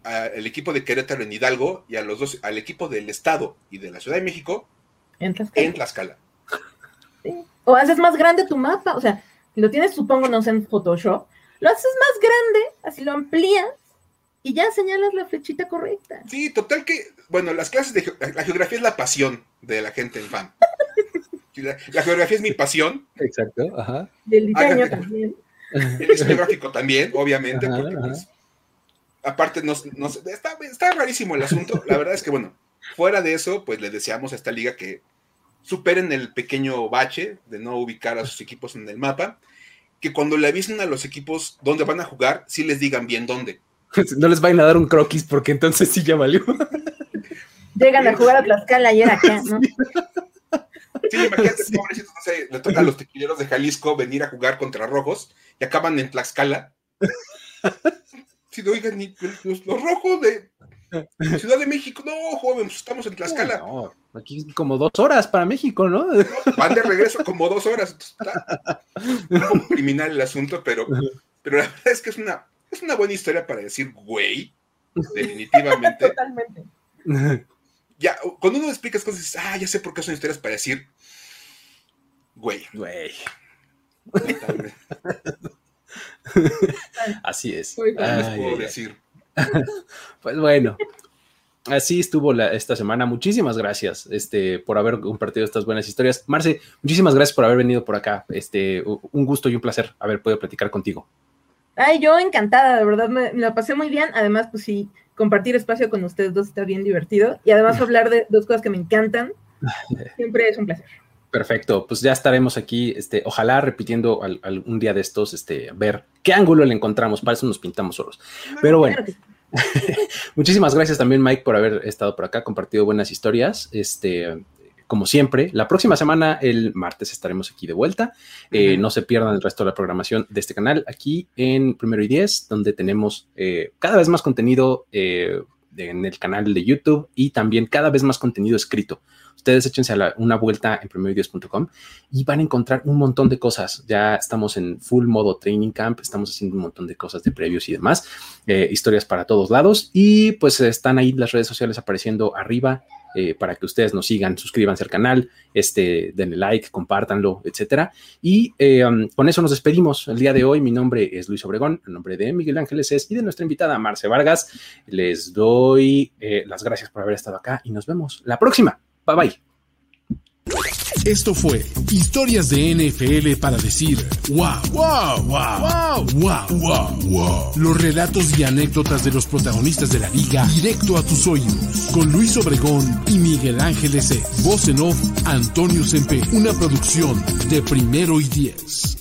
al equipo de Querétaro en Hidalgo y a los dos, al equipo del estado y de la Ciudad de México En Tlaxcala. en Tlaxcala. O haces más grande tu mapa, o sea, si lo tienes, supongo, no sé, en Photoshop, lo haces más grande, así lo amplías y ya señalas la flechita correcta. Sí, total que, bueno, las clases de geo- la geografía es la pasión de la gente en FAM. La, la geografía es mi pasión, Exacto, ajá. Del diseño también. el diseño gráfico también, obviamente, Ajá, porque ajá. pues, aparte nos, nos- está, está rarísimo el asunto. La verdad es que, bueno, fuera de eso, pues le deseamos a esta liga que superen el pequeño bache de no ubicar a sus equipos en el mapa, que cuando le avisen a los equipos dónde van a jugar, sí les digan bien dónde. No les vayan a dar un croquis porque entonces sí ya valió. Llegan a jugar a Tlaxcala y era acá, ¿no? Sí, imagínate, pobrecitos, no sé, le toca a los tequileros de Jalisco venir a jugar contra rojos y acaban en Tlaxcala. Si no, oigan, los, rojos de Ciudad de México, no, joven, pues estamos en Tlaxcala. No, aquí como dos horas para México, ¿no? Van de regreso como dos horas. Está un criminal el asunto, pero, pero la verdad es que es una, es una buena historia para decir, güey, definitivamente. Totalmente. Ya, cuando uno explica cosas, dices, ah, ya sé por qué son historias para decir, güey. Güey. Así es. puedo decir? pues bueno, así estuvo esta semana. Muchísimas gracias este, por haber compartido estas buenas historias. Marce, muchísimas gracias por haber venido por acá. Este, un gusto y un placer haber podido platicar contigo. Ay, yo encantada, de verdad me, la pasé muy bien. Además, pues sí, compartir espacio con ustedes dos está bien divertido. Y además hablar de dos cosas que me encantan, siempre es un placer. Perfecto, pues ya estaremos aquí, este, ojalá repitiendo algún día de estos, este, ver qué ángulo le encontramos, para eso nos pintamos solos. Pero bueno, muchísimas gracias también Mike por haber estado por acá, compartido buenas historias, este, como siempre, la próxima semana, el martes, estaremos aquí de vuelta. Eh, no se pierdan el resto de la programación de este canal aquí en Primero y Diez, donde tenemos eh, cada vez más contenido eh, en el canal de YouTube y también cada vez más contenido escrito. Ustedes échense una vuelta en primeroideas.com y van a encontrar un montón de cosas. Ya estamos en full modo training camp, estamos haciendo un montón de cosas de previos y demás, eh, historias para todos lados y pues están ahí las redes sociales apareciendo arriba eh, para que ustedes nos sigan, suscríbanse al canal, este, denle like, compártanlo, etcétera. Y eh, um, con eso nos despedimos el día de hoy. Mi nombre es Luis Obregón, el nombre de Miguel Ángeles es y de nuestra invitada Marce Vargas. Les doy las gracias por haber estado acá y nos vemos la próxima. Bye bye. Esto fue Historias de NFL para decir wow, wow, wow, wow, wow, wow, Los relatos y anécdotas de los protagonistas de la liga directo a tus oídos. Con Luis Obregón y Miguel Ángeles E. Voz en off, Antonio Sempe. Una producción de primero y diez.